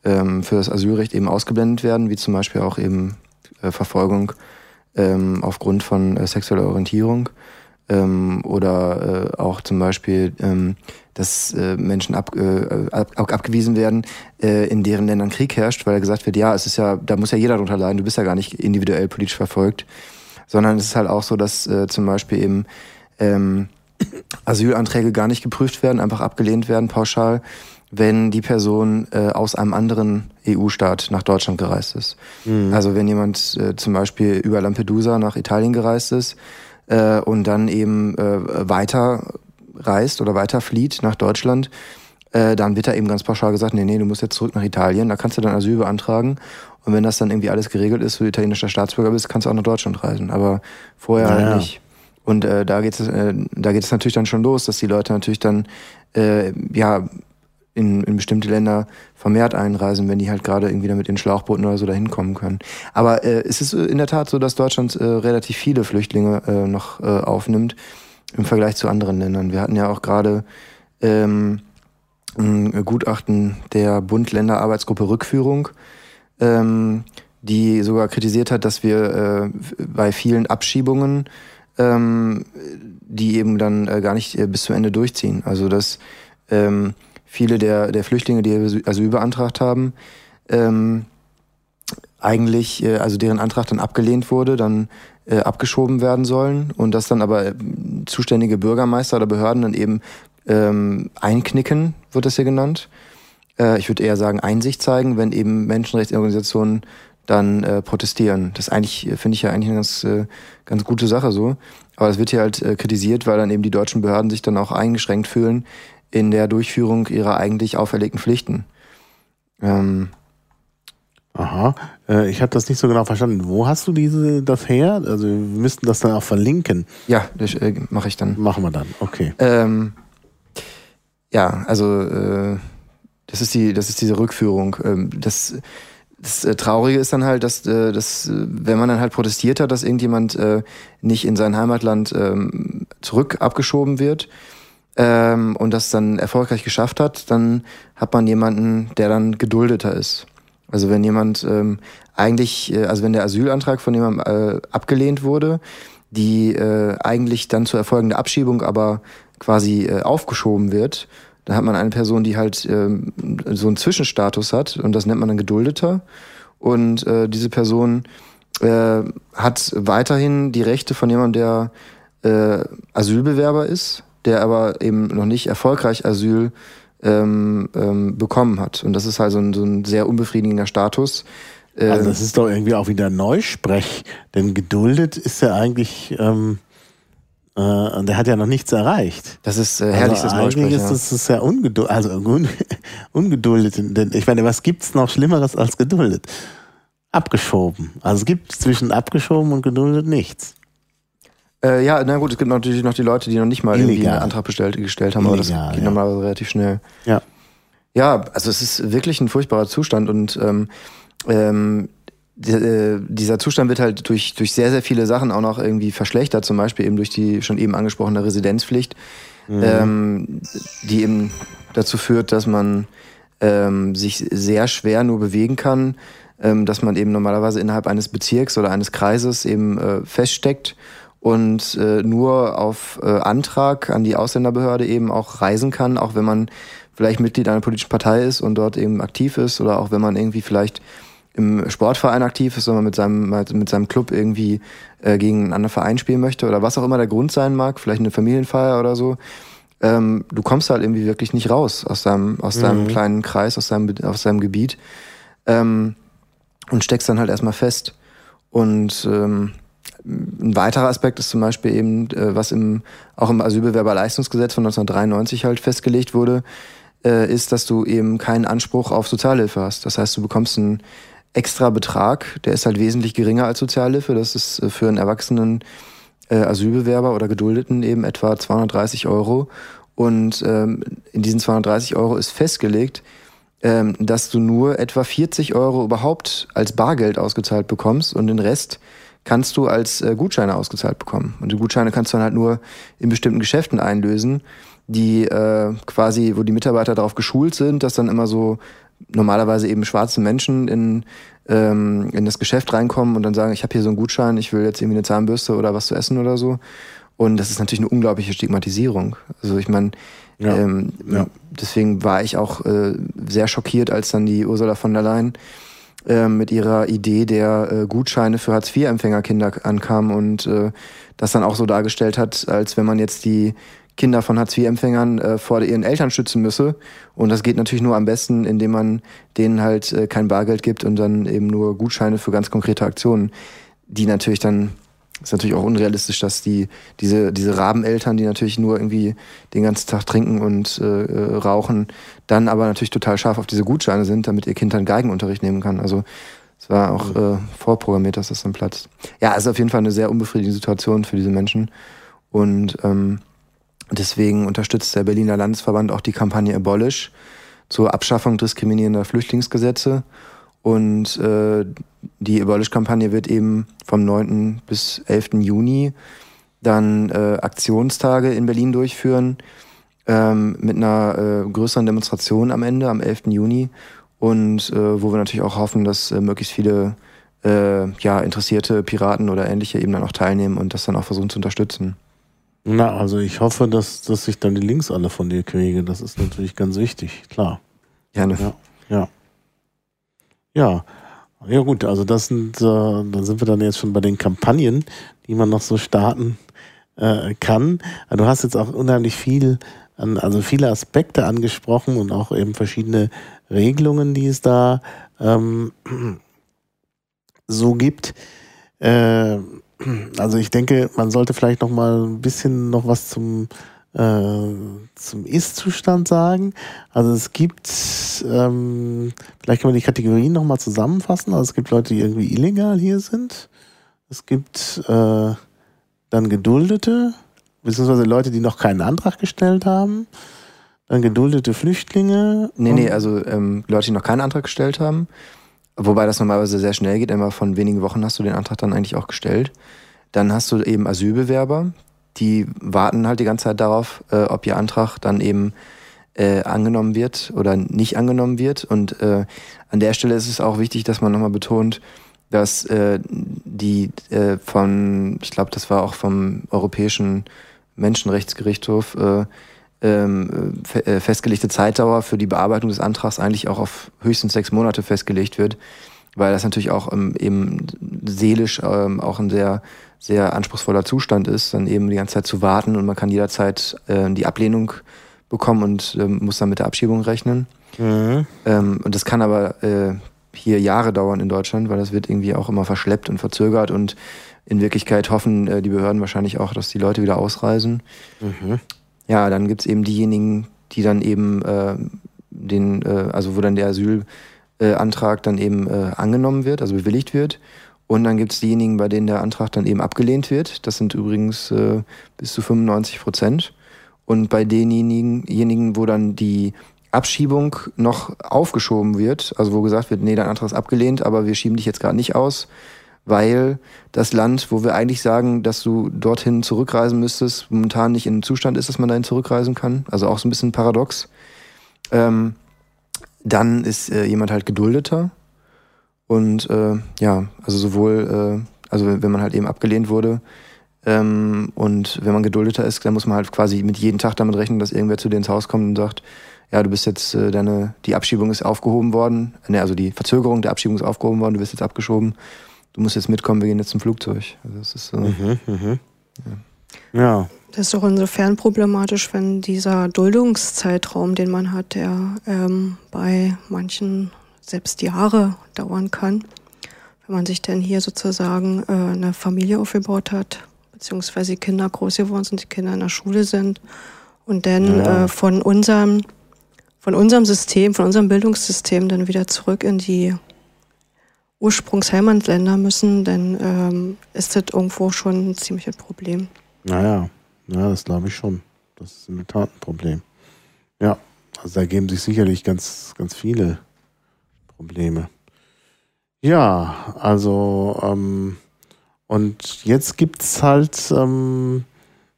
ähm, für das Asylrecht eben ausgeblendet werden, wie zum Beispiel auch eben äh, Verfolgung ähm, aufgrund von äh, sexueller Orientierung ähm, oder äh, auch zum Beispiel ähm, dass äh, Menschen ab, äh, ab, abgewiesen werden, äh, in deren Ländern Krieg herrscht, weil gesagt wird, ja, es ist ja, da muss ja jeder drunter leiden, du bist ja gar nicht individuell politisch verfolgt, sondern es ist halt auch so, dass äh, zum Beispiel eben ähm, Asylanträge gar nicht geprüft werden, einfach abgelehnt werden pauschal, wenn die Person äh, aus einem anderen EU-Staat nach Deutschland gereist ist. Mhm. Also wenn jemand äh, zum Beispiel über Lampedusa nach Italien gereist ist äh, und dann eben äh, weiter reist oder weiter flieht nach Deutschland, äh, dann wird da eben ganz pauschal gesagt, nee, nee, du musst jetzt zurück nach Italien, da kannst du dann Asyl beantragen. Und wenn das dann irgendwie alles geregelt ist, du italienischer Staatsbürger bist, kannst du auch nach Deutschland reisen. Aber vorher naja. halt nicht. Und äh, da geht es äh, da geht es natürlich dann schon los, dass die Leute natürlich dann äh, ja in, in bestimmte Länder vermehrt einreisen, wenn die halt gerade irgendwie damit in Schlauchbooten oder so dahin kommen können. Aber äh, es ist in der Tat so, dass Deutschland äh, relativ viele Flüchtlinge äh, noch äh, aufnimmt im Vergleich zu anderen Ländern. Wir hatten ja auch gerade ähm, ein Gutachten der Bund-Länder-Arbeitsgruppe Rückführung, ähm, die sogar kritisiert hat, dass wir äh, bei vielen Abschiebungen ähm, die eben dann äh, gar nicht äh, bis zum Ende durchziehen. Also dass ähm, viele der, der Flüchtlinge, die Asyl beantragt haben, ähm, eigentlich, äh, also deren Antrag dann abgelehnt wurde, dann äh, abgeschoben werden sollen und dass dann aber äh, zuständige Bürgermeister oder Behörden dann eben ähm, einknicken, wird das hier genannt. Äh, ich würde eher sagen Einsicht zeigen, wenn eben Menschenrechtsorganisationen dann äh, protestieren. Das eigentlich äh, finde ich ja eigentlich eine ganz, äh, ganz gute Sache so. Aber es wird hier halt äh, kritisiert, weil dann eben die deutschen Behörden sich dann auch eingeschränkt fühlen in der Durchführung ihrer eigentlich auferlegten Pflichten. Ähm, Aha, äh, ich habe das nicht so genau verstanden. Wo hast du diese das her? Also wir müssten das dann auch verlinken. Ja, das äh, mache ich dann. Machen wir dann, okay. Ähm, ja, also äh, das ist die, das ist diese Rückführung. Ähm, das, das äh, Traurige ist dann halt, dass, äh, dass wenn man dann halt protestiert hat, dass irgendjemand äh, nicht in sein Heimatland ähm, zurück abgeschoben wird ähm, und das dann erfolgreich geschafft hat, dann hat man jemanden, der dann geduldeter ist. Also wenn jemand ähm, eigentlich, äh, also wenn der Asylantrag von jemandem äh, abgelehnt wurde, die äh, eigentlich dann zur erfolgende Abschiebung aber quasi äh, aufgeschoben wird, dann hat man eine Person, die halt äh, so einen Zwischenstatus hat und das nennt man dann geduldeter. Und äh, diese Person äh, hat weiterhin die Rechte von jemandem, der äh, Asylbewerber ist, der aber eben noch nicht erfolgreich Asyl ähm, ähm, bekommen hat. Und das ist halt so ein, so ein sehr unbefriedigender Status. Äh, also das ist doch irgendwie auch wieder Neusprech, denn geduldet ist ja eigentlich, ähm, Äh, und der hat ja noch nichts erreicht. Das ist äh, herrlichstes also eigentlich Neusprecher. ist das ist ja ungeduldet, also un [laughs] ungeduldet. Denn ich meine, was gibt's noch Schlimmeres als geduldet? Abgeschoben. Also es gibt zwischen abgeschoben und geduldet nichts. Äh, ja, na gut, es gibt natürlich noch die Leute, die noch nicht mal irgendwie Illegal. einen Antrag bestellt, gestellt haben, aber Illegal, das geht ja. normalerweise relativ schnell. Ja. Ja, also es ist wirklich ein furchtbarer Zustand und ähm, ähm, äh, dieser Zustand wird halt durch, durch sehr, sehr viele Sachen auch noch irgendwie verschlechtert, zum Beispiel eben durch die schon eben angesprochene Residenzpflicht, ähm, die eben dazu führt, dass man ähm, sich sehr schwer nur bewegen kann, ähm, dass man eben normalerweise innerhalb eines Bezirks oder eines Kreises eben äh, feststeckt und äh, nur auf äh, Antrag an die Ausländerbehörde eben auch reisen kann, auch wenn man vielleicht Mitglied einer politischen Partei ist und dort eben aktiv ist oder auch wenn man irgendwie vielleicht im Sportverein aktiv ist, wenn man mit seinem, mit seinem Club irgendwie äh, gegen einen anderen Verein spielen möchte oder was auch immer der Grund sein mag, vielleicht eine Familienfeier oder so. Ähm, du kommst halt irgendwie wirklich nicht raus aus deinem, aus deinem kleinen Kreis, aus deinem, aus deinem Gebiet ähm, und steckst dann halt erstmal fest. Und ähm, ein weiterer Aspekt ist zum Beispiel eben, äh, was im, auch im Asylbewerberleistungsgesetz von 1993 halt festgelegt wurde, äh, ist, dass du eben keinen Anspruch auf Sozialhilfe hast. Das heißt, du bekommst einen extra Betrag, der ist halt wesentlich geringer als Sozialhilfe. Das ist äh, für einen erwachsenen Asylbewerber oder Geduldeten eben etwa 230 Euro. Und ähm, in diesen 230 Euro ist festgelegt, ähm, dass du nur etwa 40 Euro überhaupt als Bargeld ausgezahlt bekommst und den Rest kannst du als äh, Gutscheine ausgezahlt bekommen. Und die Gutscheine kannst du dann halt nur in bestimmten Geschäften einlösen, die äh, quasi, wo die Mitarbeiter darauf geschult sind, dass dann immer so normalerweise eben schwarze Menschen in, ähm, in das Geschäft reinkommen und dann sagen, ich habe hier so einen Gutschein, ich will jetzt irgendwie eine Zahnbürste oder was zu essen oder so. Und das ist natürlich eine unglaubliche Stigmatisierung. Also ich meine, Ja. ähm, Ja. deswegen war ich auch äh, sehr schockiert, als dann die Ursula von der Leyen äh, mit ihrer Idee der äh, Gutscheine für Hartz-IV-Empfängerkinder ankam und äh, das dann auch so dargestellt hat, als wenn man jetzt die Kinder von Hartz-IV-Empfängern äh, vor ihren Eltern schützen müsse. Und das geht natürlich nur am besten, indem man denen halt äh, kein Bargeld gibt und dann eben nur Gutscheine für ganz konkrete Aktionen, die natürlich dann ist natürlich auch unrealistisch, dass die diese diese Rabeneltern, die natürlich nur irgendwie den ganzen Tag trinken und äh, äh, rauchen, dann aber natürlich total scharf auf diese Gutscheine sind, damit ihr Kind dann Geigenunterricht nehmen kann. Also es war auch äh, vorprogrammiert, dass das dann platzt. Ja, es ist auf jeden Fall eine sehr unbefriedigende Situation für diese Menschen und ähm, deswegen unterstützt der Berliner Landesverband auch die Kampagne Abolish zur Abschaffung diskriminierender Flüchtlingsgesetze. Und äh, die Abolish-Kampagne wird eben vom 9. bis 11. Juni dann äh, Aktionstage in Berlin durchführen ähm, mit einer äh, größeren Demonstration am Ende, am 11. Juni. Und äh, wo wir natürlich auch hoffen, dass äh, möglichst viele äh, ja, interessierte Piraten oder ähnliche eben dann auch teilnehmen und das dann auch versuchen zu unterstützen. Na, also ich hoffe, dass, dass ich dann die Links alle von dir kriege. Das ist natürlich ganz wichtig, klar. Gerne. Ja, ja. Ja. Ja gut, also das sind, äh, dann sind wir dann jetzt schon bei den Kampagnen, die man noch so starten äh, kann. Du hast jetzt auch unheimlich viel, an, also viele Aspekte angesprochen und auch eben verschiedene Regelungen, die es da ähm, so gibt. Äh, also ich denke, man sollte vielleicht noch mal ein bisschen noch was zum zum Ist-Zustand sagen. Also es gibt, ähm, vielleicht kann man die Kategorien noch mal zusammenfassen. Also es gibt Leute, die irgendwie illegal hier sind. Es gibt äh, dann Geduldete, beziehungsweise Leute, die noch keinen Antrag gestellt haben. Dann geduldete Flüchtlinge. Nee, nee, also ähm, Leute, die noch keinen Antrag gestellt haben. Wobei das normalerweise sehr schnell geht. Immer von wenigen Wochen hast du den Antrag dann eigentlich auch gestellt. Dann hast du eben Asylbewerber, die warten halt die ganze Zeit darauf, äh, ob ihr Antrag dann eben äh, angenommen wird oder nicht angenommen wird. Und äh, an der Stelle ist es auch wichtig, dass man nochmal betont, dass äh, die äh, von, ich glaube, das war auch vom Europäischen Menschenrechtsgerichtshof, äh, ähm, fe äh, festgelegte Zeitdauer für die Bearbeitung des Antrags eigentlich auch auf höchstens sechs Monate festgelegt wird, weil das natürlich auch ähm, eben seelisch ähm, auch ein sehr sehr anspruchsvoller Zustand ist, dann eben die ganze Zeit zu warten und man kann jederzeit äh, die Ablehnung bekommen und ähm, muss dann mit der Abschiebung rechnen. Mhm. Ähm, und das kann aber äh, hier Jahre dauern in Deutschland, weil das wird irgendwie auch immer verschleppt und verzögert und in Wirklichkeit hoffen äh, die Behörden wahrscheinlich auch, dass die Leute wieder ausreisen. Mhm. Ja, dann gibt es eben diejenigen, die dann eben äh, den, äh, also wo dann der Asylantrag dann eben äh, angenommen wird, also bewilligt wird. Und dann gibt es diejenigen, bei denen der Antrag dann eben abgelehnt wird. Das sind übrigens äh, bis zu 95 Prozent. Und bei denjenigen, wo dann die Abschiebung noch aufgeschoben wird, also wo gesagt wird, nee, dein Antrag ist abgelehnt, aber wir schieben dich jetzt gerade nicht aus, weil das Land, wo wir eigentlich sagen, dass du dorthin zurückreisen müsstest, momentan nicht in einem Zustand ist, dass man dahin zurückreisen kann. Also auch so ein bisschen paradox. Ähm, dann ist äh, jemand halt geduldeter. Und äh, ja, also sowohl, äh, also wenn man halt eben abgelehnt wurde, ähm, und wenn man geduldeter ist, dann muss man halt quasi mit jedem Tag damit rechnen, dass irgendwer zu dir ins Haus kommt und sagt, ja, du bist jetzt äh, deine, die Abschiebung ist aufgehoben worden, ne, also die Verzögerung der Abschiebung ist aufgehoben worden, du bist jetzt abgeschoben, du musst jetzt mitkommen, wir gehen jetzt zum Flugzeug. Also das ist so. Mhm, mh. ja. ja. Das ist auch insofern problematisch, wenn dieser Duldungszeitraum, den man hat, der ähm, bei manchen selbst Jahre dauern kann. Wenn man sich denn hier sozusagen äh, eine Familie aufgebaut hat, beziehungsweise Kinder groß geworden sind, die Kinder in der Schule sind und dann ja. äh, von unserem von unserem System, von unserem Bildungssystem dann wieder zurück in die Ursprungsheimatländer müssen, dann ähm, ist das irgendwo schon ein ziemliches Problem. Naja, ja, das glaube ich schon. Das ist in der Tat ein Problem. Ja, also da ergeben sich sicherlich ganz, ganz viele Probleme. Ja, also ähm, und jetzt gibt es halt, ähm,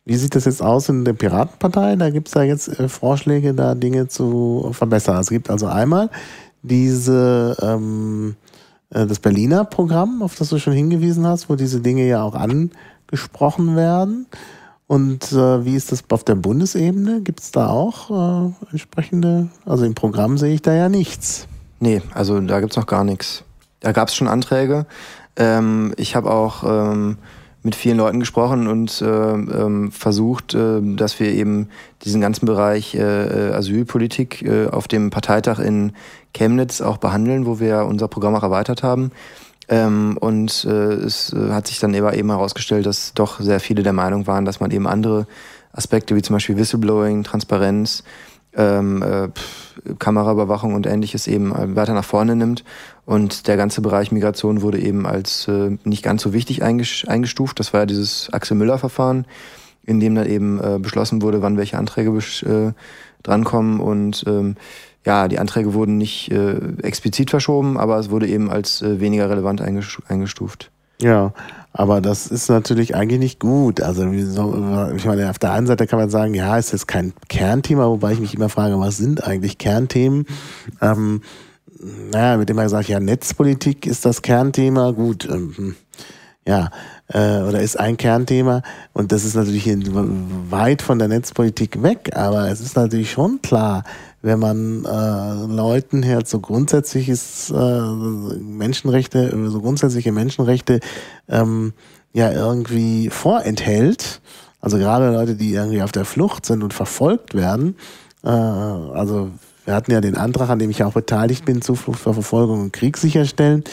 wie sieht das jetzt aus in der Piratenpartei? Da gibt es da jetzt äh, Vorschläge, da Dinge zu verbessern. Also es gibt also einmal diese ähm, äh, das Berliner Programm, auf das du schon hingewiesen hast, wo diese Dinge ja auch angesprochen werden. Und äh, wie ist das auf der Bundesebene? Gibt es da auch äh, entsprechende, also im Programm sehe ich da ja nichts. Nee, also da gibt es noch gar nichts. Da gab es schon Anträge, ähm, ich habe auch ähm, mit vielen Leuten gesprochen und äh, versucht, äh, dass wir eben diesen ganzen Bereich äh, äh, Asylpolitik äh, auf dem Parteitag in Chemnitz auch behandeln, wo wir unser Programm auch erweitert haben. Ähm, und äh, es hat sich dann eben herausgestellt, dass doch sehr viele der Meinung waren, dass man eben andere Aspekte wie zum Beispiel Whistleblowing, Transparenz, ähm, äh, Kameraüberwachung und ähnliches eben äh, weiter nach vorne nimmt. Und der ganze Bereich Migration wurde eben als äh, nicht ganz so wichtig eingestuft. Das war ja dieses Axel Müller-Verfahren, in dem dann eben äh, beschlossen wurde, wann welche Anträge äh, drankommen. Und ähm, ja, die Anträge wurden nicht äh, explizit verschoben, aber es wurde eben als äh, weniger relevant eingestuft. Ja, aber das ist natürlich eigentlich nicht gut. Also ich meine, auf der einen Seite kann man sagen, ja, ist jetzt kein Kernthema, wobei ich mich immer frage, was sind eigentlich Kernthemen? Ähm, naja, mit dem man gesagt, ja, Netzpolitik ist das Kernthema, gut, ähm, hm, ja, äh, oder ist ein Kernthema und das ist natürlich weit von der Netzpolitik weg, aber es ist natürlich schon klar, wenn man äh, Leuten halt so grundsätzliches äh, Menschenrechte, so grundsätzliche Menschenrechte ähm, ja irgendwie vorenthält, also gerade Leute, die irgendwie auf der Flucht sind und verfolgt werden, äh, also wir hatten ja den Antrag, an dem ich auch beteiligt bin, Zuflucht vor Verfolgung und Krieg sicherstellen.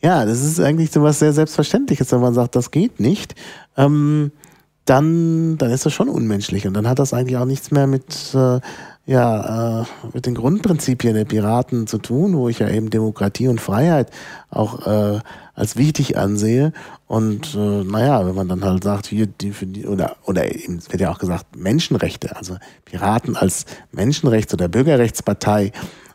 Ja, das ist eigentlich so was sehr Selbstverständliches, wenn man sagt, das geht nicht. Ähm, dann, dann ist das schon unmenschlich und dann hat das eigentlich auch nichts mehr mit äh, ja, äh, mit den Grundprinzipien der Piraten zu tun, wo ich ja eben Demokratie und Freiheit auch äh, als wichtig ansehe. Und äh, naja, wenn man dann halt sagt, hier, die, für die, oder, oder eben, es wird ja auch gesagt, Menschenrechte, also Piraten als Menschenrechts- oder Bürgerrechtspartei,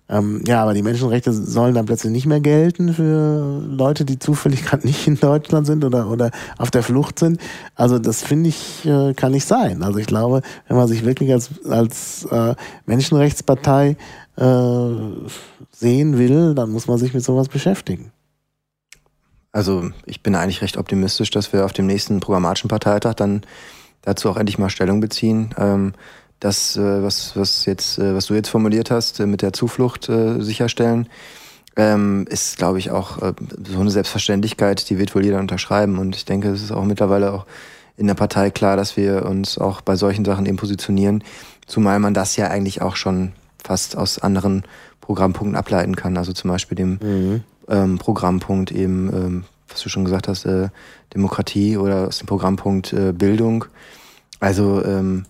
ähm, ja, aber die Menschenrechte sollen dann plötzlich nicht mehr gelten für Leute, die zufällig [laughs] gerade nicht in Deutschland sind oder, oder auf der Flucht sind. Also das finde ich, äh, kann nicht sein. Also ich glaube, wenn man sich wirklich als, als äh, Menschenrechtspartei äh, sehen will, dann muss man sich mit sowas beschäftigen. Also ich bin eigentlich recht optimistisch, dass wir auf dem nächsten programmatischen Parteitag dann dazu auch endlich mal Stellung beziehen. Ähm, das, äh, was, was, jetzt, äh, was du jetzt formuliert hast, äh, mit der Zuflucht sicherstellen, ähm, ist, glaube ich, auch so eine Selbstverständlichkeit, die wird wohl jeder unterschreiben. Und ich denke, es ist auch mittlerweile auch in der Partei klar, dass wir uns auch bei solchen Sachen eben positionieren, zumal man das ja eigentlich auch schon fast aus anderen Programmpunkten ableiten kann. Also zum Beispiel dem mhm. ähm, Programmpunkt eben ähm, was du schon gesagt hast, äh, Demokratie oder aus dem Programmpunkt äh, Bildung. Also ähm,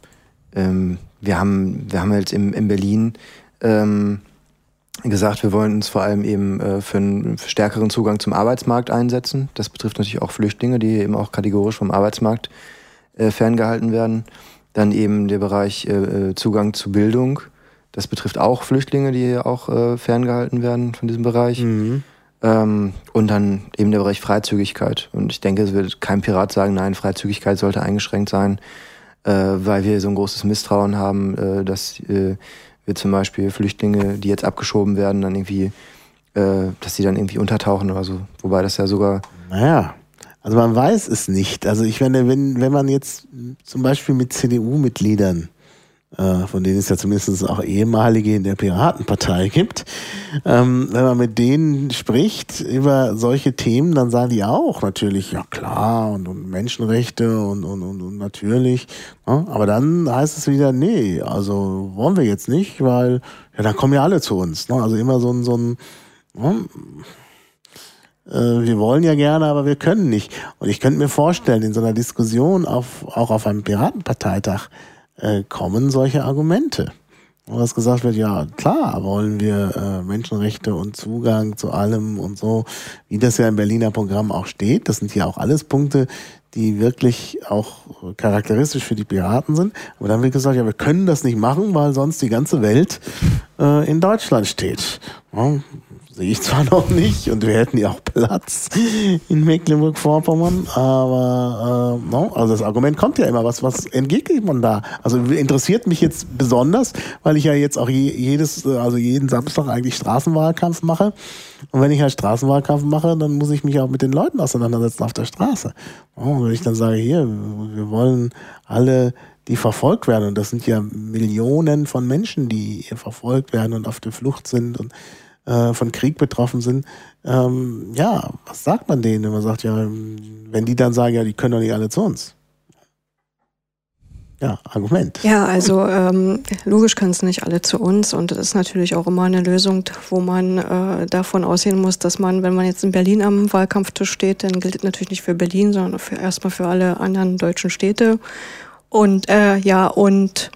ähm, wir haben wir haben jetzt im, in Berlin ähm, gesagt, wir wollen uns vor allem eben äh, für einen stärkeren Zugang zum Arbeitsmarkt einsetzen. Das betrifft natürlich auch Flüchtlinge, die eben auch kategorisch vom Arbeitsmarkt äh, ferngehalten werden. Dann eben der Bereich äh, äh Zugang zu Bildung. Das betrifft auch Flüchtlinge, die hier auch äh, ferngehalten werden von diesem Bereich. Mhm. Ähm, und dann eben der Bereich Freizügigkeit. Und ich denke, es wird kein Pirat sagen, nein, Freizügigkeit sollte eingeschränkt sein, äh, weil wir so ein großes Misstrauen haben, äh, dass äh, wir zum Beispiel Flüchtlinge, die jetzt abgeschoben werden, dann irgendwie, äh, dass sie dann irgendwie untertauchen oder so. Wobei das ja sogar. Naja, also man weiß es nicht. Also ich meine, wenn, wenn man jetzt zum Beispiel mit CDU-Mitgliedern von denen es ja zumindest auch ehemalige in der Piratenpartei gibt. Ähm, wenn man mit denen spricht über solche Themen, dann sagen die auch natürlich, ja klar, und, und Menschenrechte und, und, und, und natürlich. Ja, aber dann heißt es wieder, nee, also wollen wir jetzt nicht, weil ja, dann kommen ja alle zu uns. Ne? Also immer so ein, so ein ja, äh, wir wollen ja gerne, aber wir können nicht. Und ich könnte mir vorstellen, in so einer Diskussion auf, auch auf einem Piratenparteitag, äh, kommen solche Argumente. Wo das gesagt wird, ja klar, wollen wir äh, Menschenrechte und Zugang zu allem und so, wie das ja im Berliner Programm auch steht. Das sind ja auch alles Punkte, die wirklich auch charakteristisch für die Piraten sind. Aber dann wird gesagt, ja, wir können das nicht machen, weil sonst die ganze Welt äh, in Deutschland steht. Ja, sehe ich zwar noch nicht und wir hätten ja auch Platz in Mecklenburg-Vorpommern, aber äh, no, also das Argument kommt ja immer, was, was entgegnet man da? Also interessiert mich jetzt besonders, weil ich ja jetzt auch je, jedes, also jeden Samstag eigentlich Straßenwahlkampf mache. Und wenn ich halt Straßenwahlkampf mache, dann muss ich mich auch mit den Leuten auseinandersetzen auf der Straße. Und wenn ich dann sage, hier, wir wollen alle die verfolgt werden. Und das sind ja Millionen von Menschen, die verfolgt werden und auf der Flucht sind und äh, von Krieg betroffen sind. Ähm, ja, was sagt man denen, wenn man sagt, ja, wenn die dann sagen, ja, die können doch nicht alle zu uns? Ja, Argument. Ja, also ähm, logisch können es nicht alle zu uns und das ist natürlich auch immer eine Lösung, wo man äh, davon ausgehen muss, dass man, wenn man jetzt in Berlin am Wahlkampftisch steht, dann gilt es natürlich nicht für Berlin, sondern für, erstmal für alle anderen deutschen Städte. Und äh, ja, und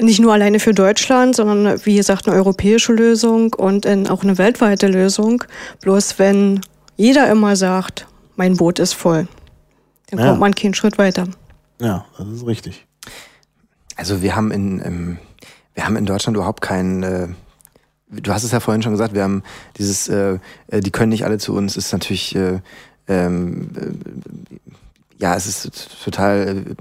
nicht nur alleine für Deutschland, sondern wie gesagt eine europäische Lösung und auch eine weltweite Lösung. Bloß wenn jeder immer sagt, mein Boot ist voll, dann ja. kommt man keinen Schritt weiter. Ja, das ist richtig. Also wir haben in, im, wir haben in Deutschland überhaupt keinen, äh, du hast es ja vorhin schon gesagt, wir haben dieses, äh, äh die können nicht alle zu uns, ist natürlich, äh, ähm, äh, ja, es ist total äh,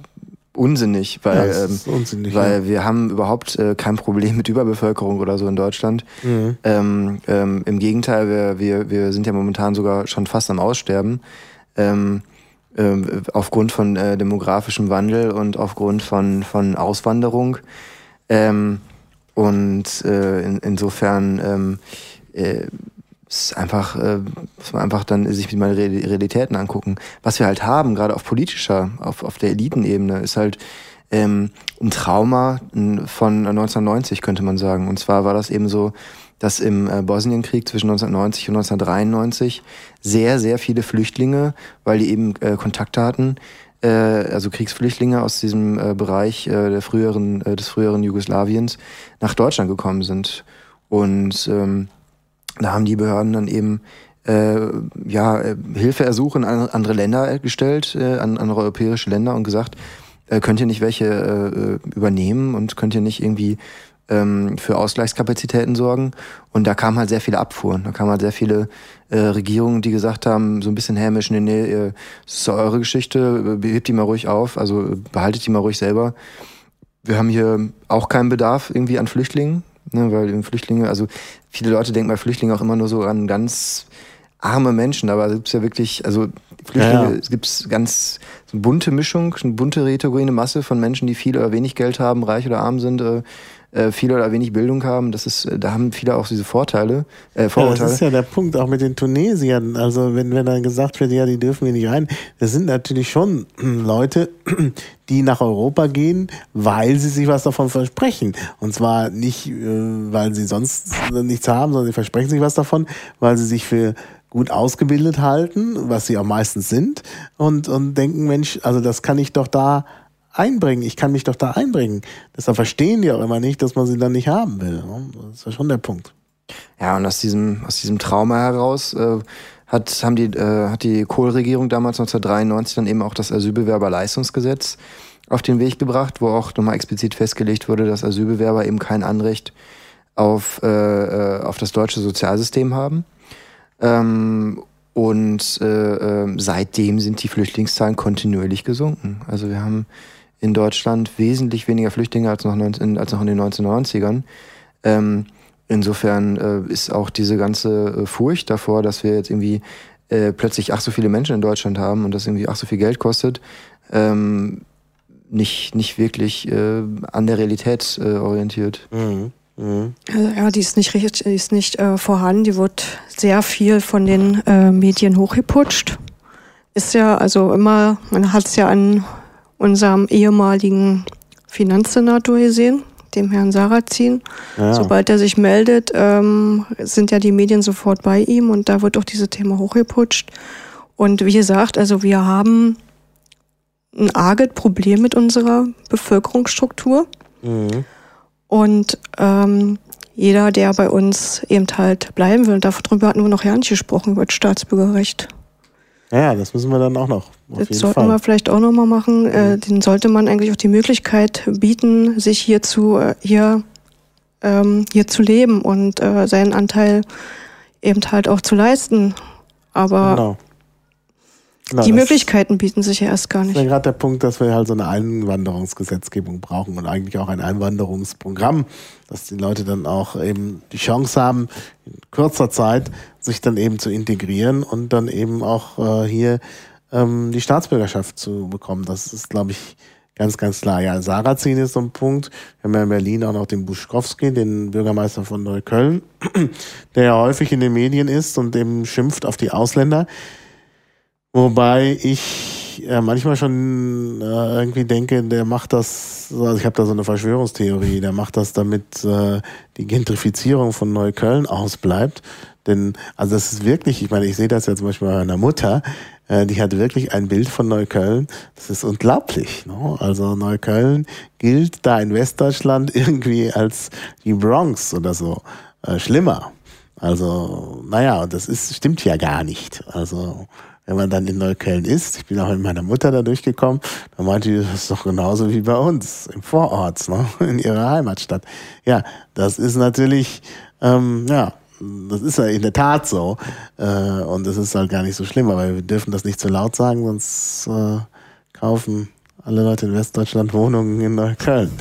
unsinnig, weil, ja, ähm, unsinnig, weil ja. wir haben überhaupt äh, kein Problem mit Überbevölkerung oder so in Deutschland. Mhm. Ähm, ähm, Im Gegenteil, wir, wir, wir sind ja momentan sogar schon fast am Aussterben. Ähm, ähm, aufgrund von äh, demografischem Wandel und aufgrund von, von Auswanderung. Ähm, und äh, in, insofern äh, ist einfach, äh, man einfach dann sich mit meinen Realitäten angucken. Was wir halt haben, gerade auf politischer, auf, auf der Elitenebene, ist halt ähm, ein Trauma von 1990, könnte man sagen. Und zwar war das eben so, dass im äh, Bosnienkrieg zwischen 1990 und 1993 sehr, sehr viele Flüchtlinge, weil die eben äh, Kontakte hatten, äh, also Kriegsflüchtlinge aus diesem äh, Bereich äh, der früheren, äh, des früheren Jugoslawiens nach Deutschland gekommen sind. Und ähm, da haben die Behörden dann eben äh, ja, äh, Hilfeersuche in andere Länder gestellt, äh, an andere europäische Länder und gesagt, äh, könnt ihr nicht welche äh, übernehmen und könnt ihr nicht irgendwie ähm, für Ausgleichskapazitäten sorgen? Und da kamen halt sehr viele Abfuhren. Da kamen halt sehr viele äh, Regierungen, die gesagt haben, so ein bisschen hämisch, nee, nee, äh, das ist eure Geschichte, behebt die mal ruhig auf, also behaltet die mal ruhig selber. Wir haben hier auch keinen Bedarf irgendwie an Flüchtlingen. Ne, weil Flüchtlinge, also viele Leute denken bei Flüchtlingen auch immer nur so an ganz arme Menschen, aber es gibt ja wirklich, also Flüchtlinge, ja, ja. es gibt ganz so eine bunte Mischung, eine bunte heterogene Masse von Menschen, die viel oder wenig Geld haben, reich oder arm sind, äh, äh, viel oder wenig Bildung haben. Das ist, äh, da haben viele auch diese Vorteile, äh, Vorurteile. Ja, das ist ja der Punkt, auch mit den Tunesiern. Also wenn, wenn dann gesagt wird, ja, die dürfen wir nicht rein, das sind natürlich schon [clears throat] Leute, [clears throat] die nach Europa gehen, weil sie sich was davon versprechen. Und zwar nicht, äh, weil sie sonst nichts haben, sondern sie versprechen sich was davon, weil sie sich für gut ausgebildet halten, was sie auch meistens sind, und, und denken, Mensch, also das kann ich doch da einbringen. Ich kann mich doch da einbringen. Deshalb verstehen die auch immer nicht, dass man sie dann nicht haben will. Das ist schon der Punkt. Ja, und aus diesem, aus diesem Trauma heraus äh, hat, haben die, äh, hat die Kohl-Regierung damals 1993 dann eben auch das Asylbewerberleistungsgesetz auf den Weg gebracht, wo auch nochmal explizit festgelegt wurde, dass Asylbewerber eben kein Anrecht auf, äh, äh auf das deutsche Sozialsystem haben. Ähm, und äh, äh, seitdem sind die Flüchtlingszahlen kontinuierlich gesunken. Also wir haben in Deutschland wesentlich weniger Flüchtlinge als noch, 19, als noch in den 1990ern. Ähm, insofern äh, ist auch diese ganze äh, Furcht davor, dass wir jetzt irgendwie äh, plötzlich ach so viele Menschen in Deutschland haben und das irgendwie ach so viel Geld kostet, ähm, nicht, nicht wirklich äh, an der Realität äh, orientiert. Mhm. Mhm. Also, ja, die ist nicht richtig, die ist nicht äh, vorhanden. Die wird sehr viel von den äh, Medien hochgeputscht. Ist ja also immer, man hat es ja an unserem ehemaligen Finanzsenator gesehen, dem Herrn Sarrazin. Ja. Sobald er sich meldet, ähm, sind ja die Medien sofort bei ihm und da wird auch dieses Thema hochgeputscht. Und wie gesagt, also wir haben ein arges Problem mit unserer Bevölkerungsstruktur. Mhm. Und ähm, jeder, der bei uns eben halt bleiben will, und darüber hatten wir noch gar nicht gesprochen, über das Staatsbürgerrecht. Ja, das müssen wir dann auch noch. das sollten Fall. wir vielleicht auch noch mal machen. Äh, mhm. den sollte man eigentlich auch die Möglichkeit bieten, sich hier zu, äh, hier, ähm, hier zu leben und äh, seinen Anteil eben halt auch zu leisten. Aber genau. Genau, die Möglichkeiten bieten sich ja erst gar nicht. Das ist ja gerade der Punkt, dass wir halt so eine Einwanderungsgesetzgebung brauchen und eigentlich auch ein Einwanderungsprogramm, dass die Leute dann auch eben die Chance haben, in kurzer Zeit sich dann eben zu integrieren und dann eben auch äh, hier ähm, die Staatsbürgerschaft zu bekommen. Das ist, glaube ich, ganz, ganz klar. Ja, Sarrazin ist so ein Punkt. Wir haben ja in Berlin auch noch den Buschkowski, den Bürgermeister von Neukölln, [clears throat] der ja häufig in den Medien ist und eben schimpft auf die Ausländer. Wobei ich äh, manchmal schon äh, irgendwie denke, der macht das, also ich habe da so eine Verschwörungstheorie, der macht das, damit äh, die Gentrifizierung von Neukölln ausbleibt. Denn, also das ist wirklich, ich meine, ich sehe das ja zum Beispiel bei meiner Mutter, äh, die hat wirklich ein Bild von Neukölln, das ist unglaublich. Ne? Also Neukölln gilt da in Westdeutschland [laughs] irgendwie als die Bronx oder so. Äh, schlimmer. Also, naja, das ist, stimmt ja gar nicht. Also, wenn man dann in Neukölln ist, ich bin auch mit meiner Mutter da durchgekommen, dann meinte die, das ist doch genauso wie bei uns, im Vorort, ne? [laughs] in ihrer Heimatstadt. Ja, das ist natürlich, ähm, ja, das ist ja in der Tat so. Äh, und das ist halt gar nicht so schlimm, aber wir dürfen das nicht zu laut sagen, sonst äh, kaufen alle Leute in Westdeutschland Wohnungen in Neukölln.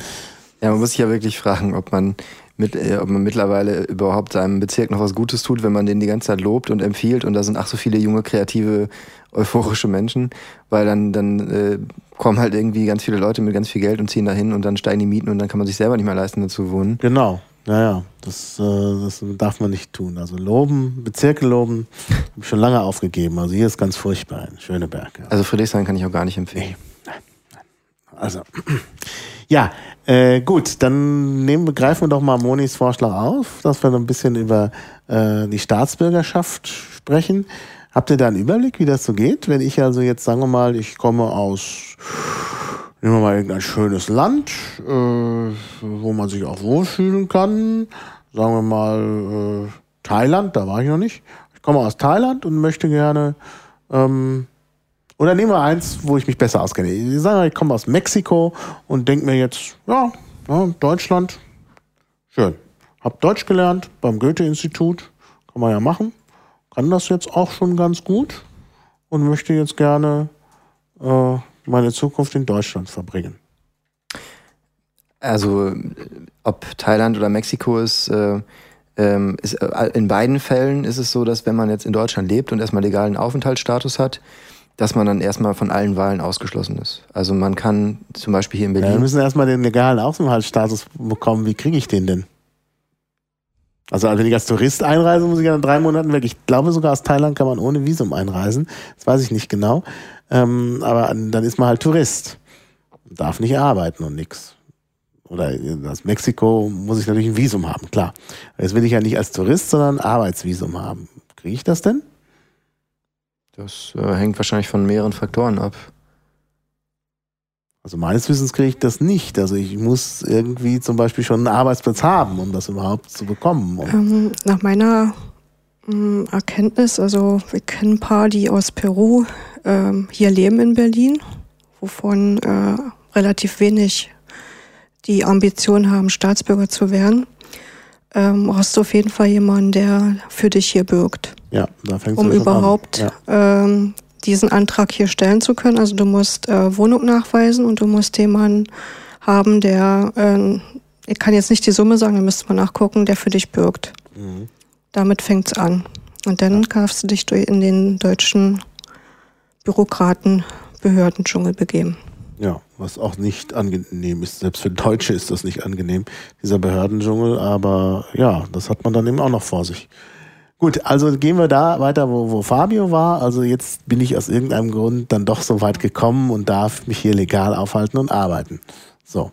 Ja, man muss sich ja wirklich fragen, ob man mit, äh, ob man mittlerweile überhaupt seinem Bezirk noch was Gutes tut, wenn man den die ganze Zeit lobt und empfiehlt und da sind ach so viele junge, kreative, euphorische Menschen, weil dann, dann äh, kommen halt irgendwie ganz viele Leute mit ganz viel Geld und ziehen dahin und dann steigen die Mieten und dann kann man sich selber nicht mehr leisten, da zu wohnen. Genau. Naja, das, äh, das darf man nicht tun. Also loben, Bezirke loben, habe ich schon lange aufgegeben. Also hier ist ganz furchtbar in Schöneberg. Ja. Also Friedrichshain kann ich auch gar nicht empfehlen. Nee, nein, nein. Also, [clears throat] ja, äh, gut, dann nehmen, greifen wir doch mal Monis Vorschlag auf, dass wir ein bisschen über äh, die Staatsbürgerschaft sprechen. Habt ihr da einen Überblick, wie das so geht? Wenn ich also jetzt, sagen wir mal, ich komme aus, nehmen wir mal irgendein schönes Land, äh, wo man sich auch wohlfühlen kann. Sagen wir mal äh, Thailand, da war ich noch nicht. Ich komme aus Thailand und möchte gerne ähm, oder nehmen wir eins, wo ich mich besser auskenne. Ich sage, ich komme aus Mexiko und denke mir jetzt, ja, ja, Deutschland, schön. Hab Deutsch gelernt beim Goethe-Institut, kann man ja machen. Kann das jetzt auch schon ganz gut und möchte jetzt gerne äh, meine Zukunft in Deutschland verbringen. Also, ob Thailand oder Mexiko ist, äh, ähm, ist, äh, in beiden Fällen ist es so, dass wenn man jetzt in Deutschland lebt und erstmal legalen Aufenthaltsstatus hat, dass man dann erstmal von allen Wahlen ausgeschlossen ist. Also man kann zum Beispiel hier in Berlin. Ja, wir müssen erstmal den legalen Aufenthaltsstatus bekommen. Wie kriege ich den denn? Also wenn ich als Tourist einreise, muss ich ja in drei Monaten weg. Ich glaube sogar aus Thailand kann man ohne Visum einreisen. Das weiß ich nicht genau. Ähm, aber dann ist man halt Tourist. Darf nicht arbeiten und nix. Oder aus Mexiko muss ich natürlich ein Visum haben, klar. Jetzt will ich ja nicht als Tourist, sondern ein Arbeitsvisum haben. Kriege ich das denn? Das äh, hängt wahrscheinlich von mehreren Faktoren ab. Also meines Wissens kriege ich das nicht. Also ich muss irgendwie zum Beispiel schon einen Arbeitsplatz haben, um das überhaupt zu bekommen. Ähm, nach meiner ähm, Erkenntnis, also wir kennen ein paar, die aus Peru ähm, hier leben in Berlin, wovon äh, relativ wenig die Ambition haben, Staatsbürger zu werden. Ähm, hast du auf jeden Fall jemanden, der für dich hier bürgt. Ja, da fängt Um überhaupt ja. ähm, diesen Antrag hier stellen zu können. Also du musst äh, Wohnung nachweisen und du musst jemanden haben, der, äh, ich kann jetzt nicht die Summe sagen, da müsste man nachgucken, der für dich bürgt. Mhm. Damit fängt's an. Und dann ja. kannst du dich in den deutschen Bürokraten, Behördendschungel begeben. Ja, was auch nicht angenehm ist. Selbst für Deutsche ist das nicht angenehm, dieser Behördendschungel. Aber ja, das hat man dann eben auch noch vor sich. Gut, also gehen wir da weiter, wo, wo Fabio war. Also jetzt bin ich aus irgendeinem Grund dann doch so weit gekommen und darf mich hier legal aufhalten und arbeiten. So.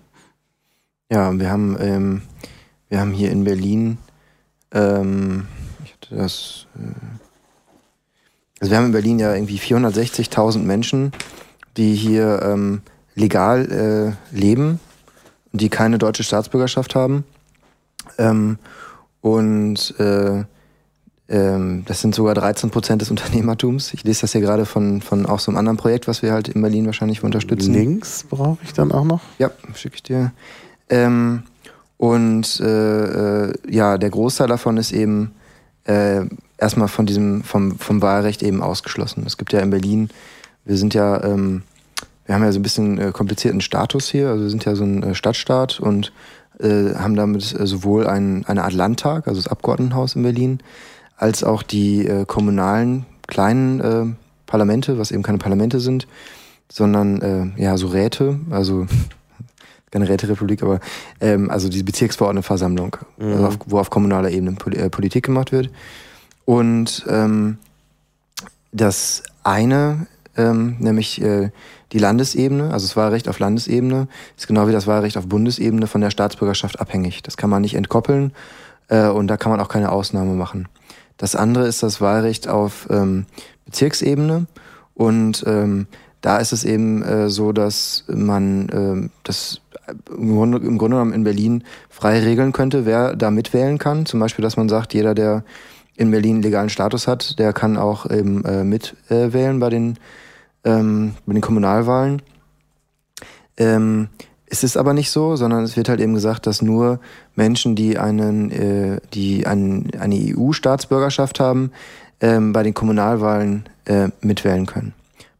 Ja, wir haben, ähm, wir haben hier in Berlin, ähm, ich hatte das, äh, also wir haben in Berlin ja irgendwie 460.000 Menschen, die hier ähm, legal äh, leben die keine deutsche Staatsbürgerschaft haben. Ähm, und äh, ähm, das sind sogar 13 Prozent des [laughs] Unternehmertums. Ich lese das hier gerade von, von auch so einem anderen Projekt, was wir halt in Berlin wahrscheinlich unterstützen. Links brauche ich dann auch noch? Ja, schicke ich dir. Ähm, und äh, äh, ja, der Großteil davon ist eben äh, erstmal von diesem, vom, vom Wahlrecht eben ausgeschlossen. Es gibt ja in Berlin, wir sind ja, ähm, wir haben ja so ein bisschen äh, komplizierten Status hier, also wir sind ja so ein äh, Stadtstaat und äh, haben damit äh, sowohl ein, eine Art Landtag, also das Abgeordnetenhaus in Berlin, als auch die äh, kommunalen kleinen äh, Parlamente, was eben keine Parlamente sind, sondern ja so Räte, also [laughs] keine Räterepublik, aber ähm, also die Bezirksverordnetenversammlung, mhm. also auf, wo auf kommunaler Ebene äh, Politik gemacht wird. Und ähm, das eine, ähm, nämlich äh, die Landesebene, also das Wahlrecht auf Landesebene, ist genau wie das Wahlrecht auf Bundesebene von der Staatsbürgerschaft abhängig. Das kann man nicht entkoppeln äh, und da kann man auch keine Ausnahme machen. Das andere ist das Wahlrecht auf ähm, Bezirksebene und ähm, da ist es eben äh, so, dass man äh, das im Grunde, im Grunde genommen in Berlin frei regeln könnte, wer da mitwählen kann. Zum Beispiel, dass man sagt, jeder, der in Berlin legalen Status hat, der kann auch eben äh, mitwählen bei den ähm, bei den Kommunalwahlen. Ähm, es ist aber nicht so, sondern es wird halt eben gesagt, dass nur Menschen, die einen, äh, die einen, eine EU-Staatsbürgerschaft haben, ähm, bei den Kommunalwahlen äh, mitwählen können.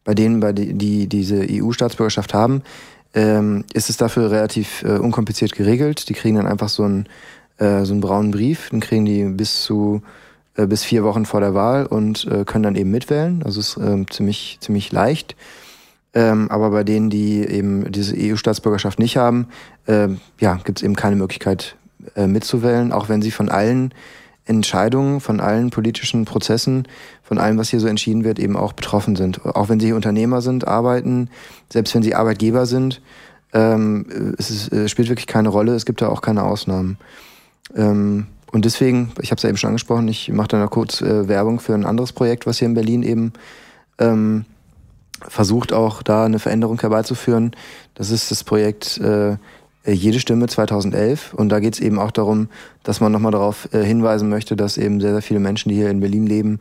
Bei denen, bei die, die diese EU-Staatsbürgerschaft haben, ähm, ist es dafür relativ äh, unkompliziert geregelt. Die kriegen dann einfach so einen, äh, so einen braunen Brief, den kriegen die bis zu äh, bis vier Wochen vor der Wahl und äh, können dann eben mitwählen. Also es ist äh, ziemlich ziemlich leicht. Ähm, aber bei denen, die eben diese EU-Staatsbürgerschaft nicht haben, äh, ja, gibt es eben keine Möglichkeit äh, mitzuwählen, auch wenn sie von allen Entscheidungen, von allen politischen Prozessen, von allem, was hier so entschieden wird, eben auch betroffen sind. Auch wenn sie Unternehmer sind, arbeiten, selbst wenn sie Arbeitgeber sind, ähm, es, ist, es spielt wirklich keine Rolle, es gibt da auch keine Ausnahmen. Ähm, und deswegen, ich habe es ja eben schon angesprochen, ich mache da noch kurz äh, Werbung für ein anderes Projekt, was hier in Berlin eben ähm, versucht auch da eine Veränderung herbeizuführen. Das ist das Projekt äh, Jede Stimme 2011 und da geht es eben auch darum, dass man nochmal darauf äh, hinweisen möchte, dass eben sehr, sehr viele Menschen, die hier in Berlin leben,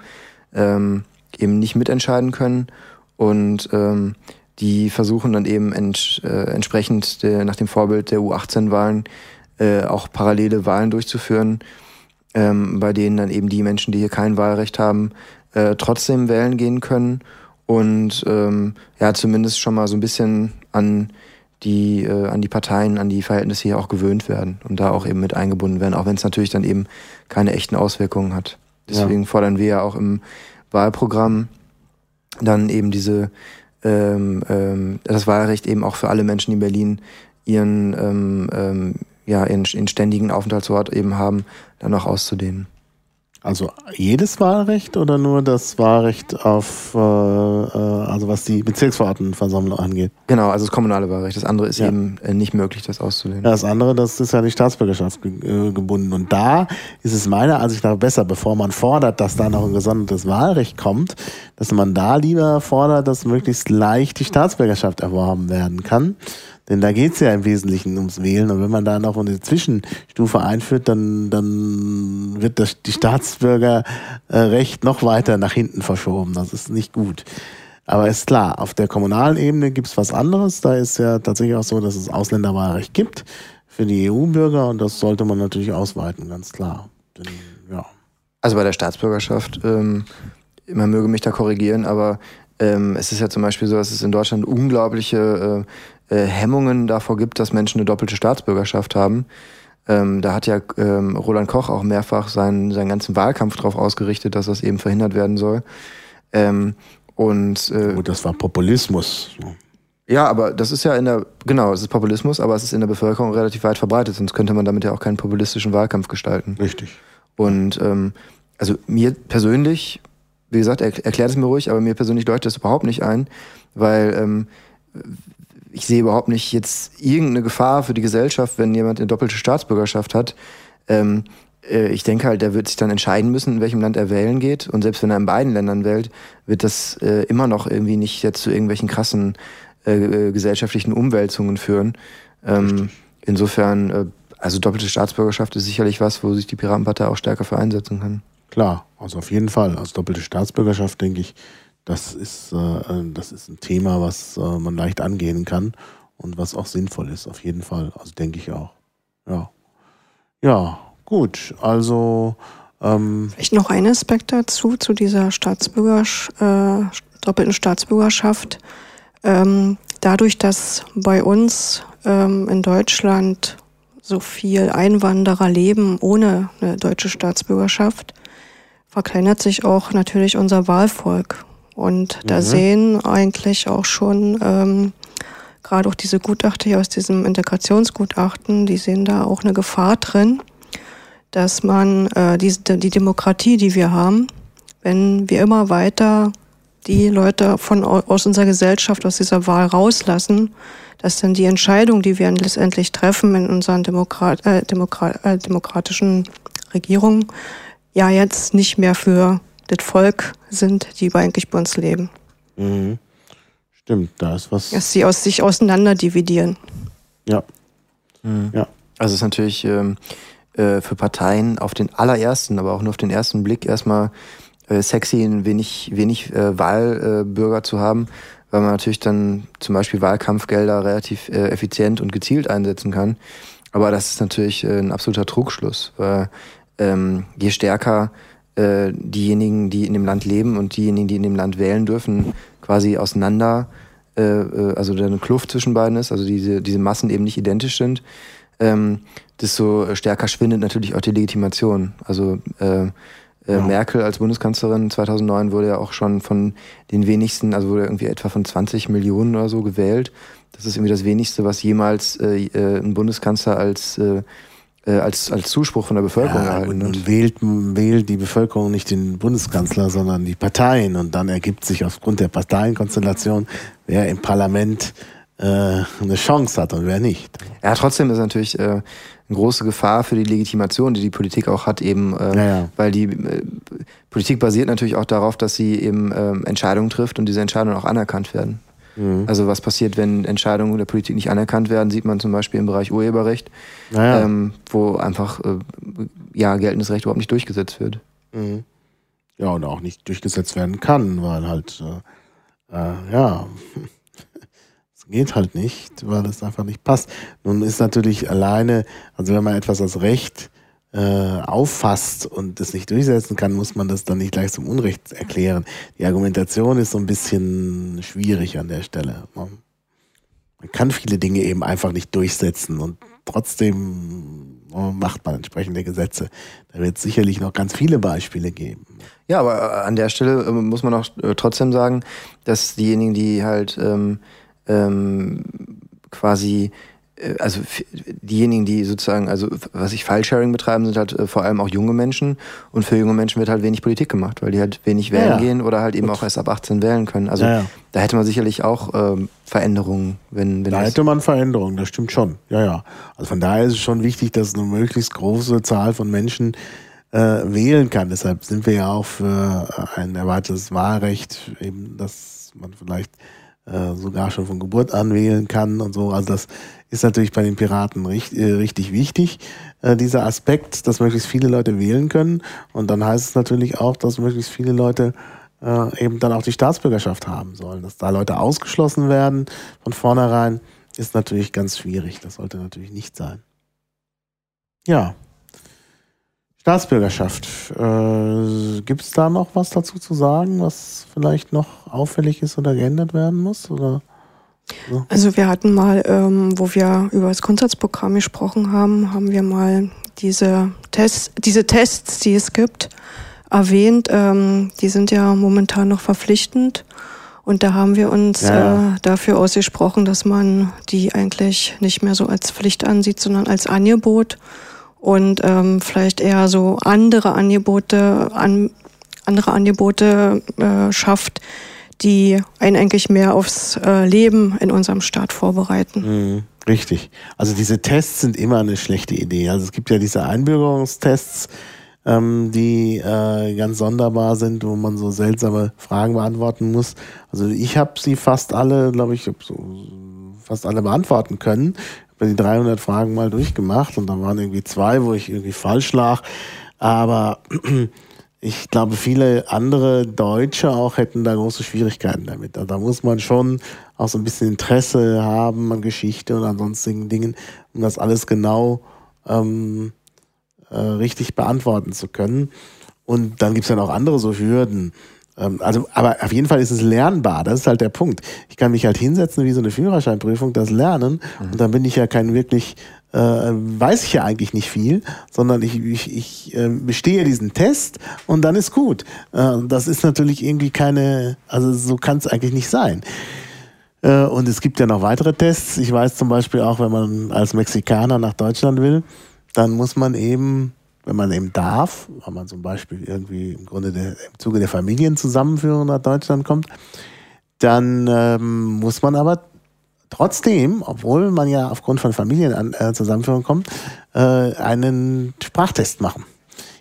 ähm, eben nicht mitentscheiden können. Und ähm, die versuchen dann eben ents äh, entsprechend nach dem Vorbild der U18-Wahlen äh, auch parallele Wahlen durchzuführen, ähm, bei denen dann eben die Menschen, die hier kein Wahlrecht haben, äh, trotzdem wählen gehen können und ähm, ja zumindest schon mal so ein bisschen an die äh, an die Parteien, an die Verhältnisse hier auch gewöhnt werden und da auch eben mit eingebunden werden, auch wenn es natürlich dann eben keine echten Auswirkungen hat. Deswegen ja. fordern wir ja auch im Wahlprogramm dann eben diese ähm, ähm, das Wahlrecht eben auch für alle Menschen in Berlin ihren ähm, ähm, ja ihren, ihren ständigen Aufenthaltsort eben haben, dann auch auszudehnen. Also jedes Wahlrecht oder nur das Wahlrecht auf, äh, äh, also was die Bezirksverordnetenversammlung angeht? Genau, also das kommunale Wahlrecht. Das andere ist ja. eben äh, nicht möglich, das auszulehnen. Ja, das andere, das ist ja die Staatsbürgerschaft ge äh, gebunden. Und da ist es meiner Ansicht nach besser, bevor man fordert, dass da noch ein gesondertes Wahlrecht kommt, dass man da lieber fordert, dass möglichst leicht die Staatsbürgerschaft erworben werden kann. Denn da geht es ja im Wesentlichen ums Wählen. Und wenn man da noch eine Zwischenstufe einführt, dann, dann wird das, die Staatsbürgerrecht noch weiter nach hinten verschoben. Das ist nicht gut. Aber ist klar, auf der kommunalen Ebene gibt es was anderes. Da ist ja tatsächlich auch so, dass es Ausländerwahlrecht gibt für die EU-Bürger und das sollte man natürlich ausweiten, ganz klar. Denn, ja. Also bei der Staatsbürgerschaft, ähm, man möge mich da korrigieren, aber ähm, es ist ja zum Beispiel so, dass es in Deutschland unglaubliche äh, äh, Hemmungen davor gibt, dass Menschen eine doppelte Staatsbürgerschaft haben. Ähm, da hat ja ähm, Roland Koch auch mehrfach seinen, seinen ganzen Wahlkampf darauf ausgerichtet, dass das eben verhindert werden soll. Ähm, und äh, Gut, das war Populismus. Ja, aber das ist ja in der, genau, es ist Populismus, aber es ist in der Bevölkerung relativ weit verbreitet, sonst könnte man damit ja auch keinen populistischen Wahlkampf gestalten. Richtig. Und ähm, also mir persönlich, wie gesagt, er, erklärt es mir ruhig, aber mir persönlich leuchtet das überhaupt nicht ein, weil ähm, ich sehe überhaupt nicht jetzt irgendeine Gefahr für die Gesellschaft, wenn jemand eine doppelte Staatsbürgerschaft hat. Ähm, äh, ich denke halt, der wird sich dann entscheiden müssen, in welchem Land er wählen geht. Und selbst wenn er in beiden Ländern wählt, wird das äh, immer noch irgendwie nicht jetzt zu irgendwelchen krassen äh, äh gesellschaftlichen Umwälzungen führen. Ähm, insofern, äh, also doppelte Staatsbürgerschaft ist sicherlich was, wo sich die Piratenpartei auch stärker für einsetzen kann. Klar, also auf jeden Fall. Also doppelte Staatsbürgerschaft, denke ich, das ist, äh, das ist ein Thema, was äh, man leicht angehen kann und was auch sinnvoll ist, auf jeden Fall. Also denke ich auch. Ja. Ja, gut. Also ähm Vielleicht noch ein Aspekt dazu, zu dieser Staatsbürgers äh, doppelten Staatsbürgerschaft. Ähm, dadurch, dass bei uns ähm, in Deutschland so viel Einwanderer leben ohne eine deutsche Staatsbürgerschaft, verkleinert sich auch natürlich unser Wahlvolk. Und da mhm. sehen eigentlich auch schon ähm, gerade auch diese Gutachter hier aus diesem Integrationsgutachten, die sehen da auch eine Gefahr drin, dass man äh, die, die Demokratie, die wir haben, wenn wir immer weiter die Leute von aus unserer Gesellschaft, aus dieser Wahl rauslassen, dass dann die Entscheidungen, die wir letztendlich treffen in unseren Demokrat, äh, Demokrat, äh, demokratischen Regierungen, ja jetzt nicht mehr für das Volk sind, die eigentlich bei uns leben. Mhm. Stimmt, da ist was. Dass sie aus sich auseinander dividieren. Ja. Mhm. ja. Also es ist natürlich ähm, äh, für Parteien auf den allerersten, aber auch nur auf den ersten Blick erstmal äh, sexy, ein wenig, wenig äh, Wahlbürger zu haben, weil man natürlich dann zum Beispiel Wahlkampfgelder relativ äh, effizient und gezielt einsetzen kann. Aber das ist natürlich äh, ein absoluter Trugschluss, weil ähm, je stärker äh, diejenigen, die in dem Land leben und diejenigen, die in dem Land wählen dürfen, quasi auseinander, äh, äh, also da eine Kluft zwischen beiden ist, also diese, diese Massen eben nicht identisch sind, ähm, desto stärker schwindet natürlich auch die Legitimation. Also äh, äh, ja. Merkel als Bundeskanzlerin 2009 wurde ja auch schon von den wenigsten, also wurde irgendwie etwa von 20 Millionen oder so gewählt. Das ist irgendwie das wenigste, was jemals äh, äh ein Bundeskanzler als äh, äh, als, als Zuspruch von der Bevölkerung ja, erhalten und, wählt, wählt die Bevölkerung nicht den Bundeskanzler, sondern die Parteien. Und dann ergibt sich aufgrund der Parteienkonstellation, wer im Parlament äh, eine Chance hat und wer nicht. Ja, trotzdem ist natürlich äh, eine große Gefahr für die Legitimation, die die Politik auch hat, eben, äh, ja, ja. weil die äh, Politik basiert natürlich auch darauf, dass sie eben äh, Entscheidungen trifft und diese Entscheidungen auch anerkannt werden. Mhm. Also was passiert, wenn Entscheidungen der Politik nicht anerkannt werden, sieht man zum Beispiel im Bereich Urheberrecht, naja. ähm, wo einfach äh, ja, geltendes Recht überhaupt nicht durchgesetzt wird. Mhm. Ja, und auch nicht durchgesetzt werden kann, weil halt, äh, äh, ja, [laughs] es geht halt nicht, weil es einfach nicht passt. Nun ist natürlich alleine, also wenn man etwas als Recht äh, auffasst und das nicht durchsetzen kann, muss man das dann nicht gleich zum Unrecht erklären. Die Argumentation ist so ein bisschen schwierig an der Stelle. Man kann viele Dinge eben einfach nicht durchsetzen und trotzdem macht man entsprechende Gesetze. Da wird es sicherlich noch ganz viele Beispiele geben. Ja, aber äh, an der Stelle äh, muss man auch äh, trotzdem sagen, dass diejenigen, die halt ähm, ähm, quasi also diejenigen, die sozusagen, also was ich File-Sharing betreiben, sind halt äh, vor allem auch junge Menschen und für junge Menschen wird halt wenig Politik gemacht, weil die halt wenig wählen ja, gehen oder halt eben Gut. auch erst ab 18 wählen können. Also ja, ja. da hätte man sicherlich auch ähm, Veränderungen, wenn, wenn Da hätte man Veränderungen, das stimmt schon. Ja, ja. Also von daher ist es schon wichtig, dass eine möglichst große Zahl von Menschen äh, wählen kann. Deshalb sind wir ja auch für ein erweitertes Wahlrecht, eben, dass man vielleicht äh, sogar schon von Geburt an wählen kann und so. Also das ist natürlich bei den Piraten richtig, äh, richtig wichtig, äh, dieser Aspekt, dass möglichst viele Leute wählen können. Und dann heißt es natürlich auch, dass möglichst viele Leute äh, eben dann auch die Staatsbürgerschaft haben sollen. Dass da Leute ausgeschlossen werden von vornherein, ist natürlich ganz schwierig. Das sollte natürlich nicht sein. Ja. Staatsbürgerschaft. Äh, Gibt es da noch was dazu zu sagen, was vielleicht noch auffällig ist oder geändert werden muss? Oder? Also wir hatten mal, ähm, wo wir über das Grundsatzprogramm gesprochen haben, haben wir mal diese Tests, diese Tests, die es gibt, erwähnt. Ähm, die sind ja momentan noch verpflichtend. Und da haben wir uns ja. äh, dafür ausgesprochen, dass man die eigentlich nicht mehr so als Pflicht ansieht, sondern als Angebot und ähm, vielleicht eher so andere Angebote an andere Angebote äh, schafft, die einen eigentlich mehr aufs äh, Leben in unserem Staat vorbereiten. Mhm, richtig. Also diese Tests sind immer eine schlechte Idee. Also es gibt ja diese Einbürgerungstests, ähm, die äh, ganz sonderbar sind, wo man so seltsame Fragen beantworten muss. Also ich habe sie fast alle, glaube ich, so fast alle beantworten können. Ich habe die 300 Fragen mal durchgemacht und da waren irgendwie zwei, wo ich irgendwie falsch lag. Aber ich glaube, viele andere Deutsche auch hätten da große Schwierigkeiten damit. Also da muss man schon auch so ein bisschen Interesse haben an Geschichte und an sonstigen Dingen, um das alles genau ähm, äh, richtig beantworten zu können. Und dann gibt's dann auch andere so Hürden. Ähm, also, aber auf jeden Fall ist es lernbar. Das ist halt der Punkt. Ich kann mich halt hinsetzen wie so eine Führerscheinprüfung, das lernen. Mhm. Und dann bin ich ja kein wirklich äh, weiß ich ja eigentlich nicht viel, sondern ich, ich, ich äh, bestehe diesen Test und dann ist gut. Äh, das ist natürlich irgendwie keine, also so kann es eigentlich nicht sein. Äh, und es gibt ja noch weitere Tests. Ich weiß zum Beispiel auch, wenn man als Mexikaner nach Deutschland will, dann muss man eben, wenn man eben darf, wenn man zum Beispiel irgendwie im Grunde der, im Zuge der Familienzusammenführung nach Deutschland kommt, dann ähm, muss man aber trotzdem, obwohl man ja aufgrund von Familienzusammenführung kommt, äh, einen Sprachtest machen.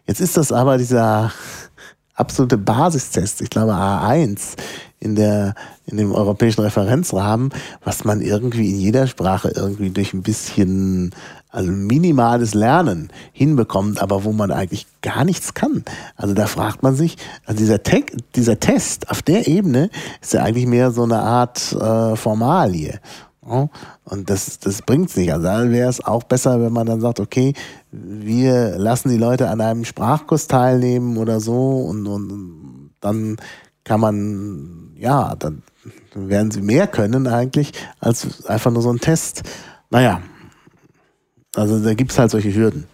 Jetzt ist das aber dieser [laughs] absolute Basistest, ich glaube A1 in der in dem europäischen Referenzrahmen, was man irgendwie in jeder Sprache irgendwie durch ein bisschen also minimales Lernen hinbekommt, aber wo man eigentlich gar nichts kann. Also da fragt man sich, also dieser, Te dieser Test auf der Ebene ist ja eigentlich mehr so eine Art äh, Formalie. Und das, das bringt's nicht. Also da wäre es auch besser, wenn man dann sagt, okay, wir lassen die Leute an einem Sprachkurs teilnehmen oder so und, und dann kann man, ja, dann werden sie mehr können eigentlich als einfach nur so ein Test. Naja, also da gibt es halt solche Hürden,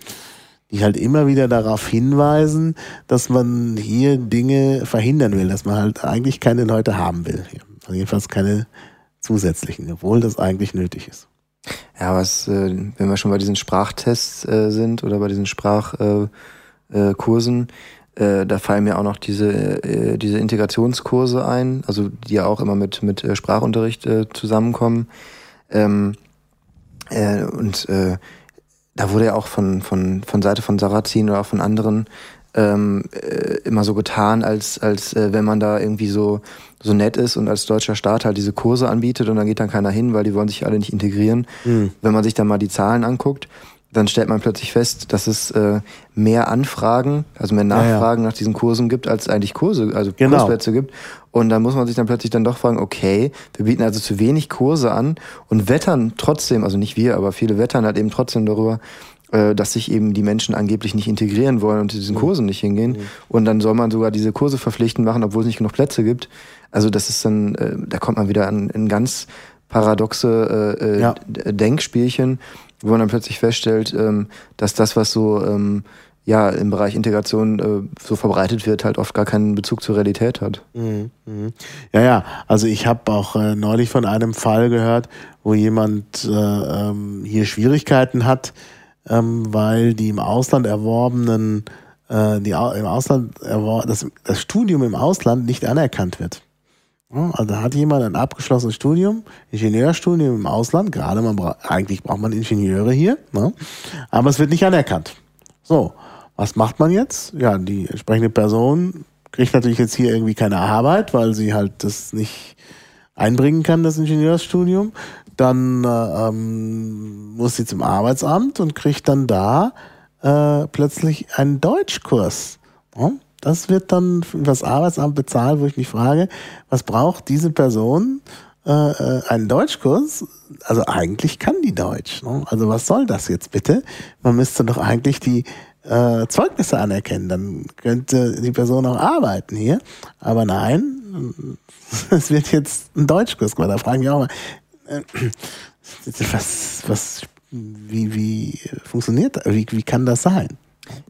die halt immer wieder darauf hinweisen, dass man hier Dinge verhindern will, dass man halt eigentlich keine Leute haben will. Also jedenfalls keine zusätzlichen, obwohl das eigentlich nötig ist. Ja, was, äh, wenn wir schon bei diesen Sprachtests äh, sind oder bei diesen Sprachkursen, äh, da fallen mir auch noch diese, diese Integrationskurse ein, also die ja auch immer mit, mit Sprachunterricht zusammenkommen. Ähm, und da wurde ja auch von, von, von Seite von Sarrazin oder auch von anderen ähm, äh, immer so getan, als, als äh, wenn man da irgendwie so, so nett ist und als deutscher Staat halt diese Kurse anbietet und dann geht dann keiner hin, weil die wollen sich alle nicht integrieren. Mhm. Wenn man sich dann mal die Zahlen anguckt, dann stellt man plötzlich fest, dass es äh, mehr Anfragen, also mehr Nachfragen ja, ja. nach diesen Kursen gibt, als eigentlich Kurse, also genau. Kursplätze gibt. Und dann muss man sich dann plötzlich dann doch fragen, okay, wir bieten also zu wenig Kurse an und wettern trotzdem, also nicht wir, aber viele wettern halt eben trotzdem darüber, äh, dass sich eben die Menschen angeblich nicht integrieren wollen und zu diesen. Kursen nicht hingehen. Und dann soll man sogar diese Kurse verpflichtend machen, obwohl es nicht genug Plätze gibt. Also das ist dann, äh, da kommt man wieder an, in ganz paradoxe äh, äh ja. Denkspielchen, wo man dann plötzlich feststellt, ähm, dass das, was so ähm, ja im Bereich Integration äh, so verbreitet wird, halt oft gar keinen Bezug zur Realität hat. Mhm. mhm. Ja, ja, also ich habe auch äh, neulich von einem Fall gehört, wo jemand äh, ähm, hier Schwierigkeiten hat, ähm, weil die im Ausland erworbenen, äh, die im Ausland das, das Studium im Ausland nicht anerkannt wird. Also da hat jemand ein abgeschlossenes Studium, Ingenieurstudium im Ausland, gerade man bra eigentlich braucht man Ingenieure hier, ne? aber es wird nicht anerkannt. So, was macht man jetzt? Ja, die entsprechende Person kriegt natürlich jetzt hier irgendwie keine Arbeit, weil sie halt das nicht einbringen kann, das Ingenieursstudium. Dann äh, ähm, muss sie zum Arbeitsamt und kriegt dann da äh, plötzlich einen Deutschkurs. Ja? Das wird dann für das Arbeitsamt bezahlt, wo ich mich frage, was braucht diese Person äh, äh, einen Deutschkurs? Also eigentlich kann die Deutsch. Ne? Also was soll das jetzt bitte? Man müsste doch eigentlich die äh, Zeugnisse anerkennen, dann könnte die Person auch arbeiten hier. Aber nein, [laughs] es wird jetzt ein Deutschkurs gemacht. Da fragen wir auch mal, äh, [clears throat] was, was, wie, wie funktioniert das? Wie, wie kann das sein?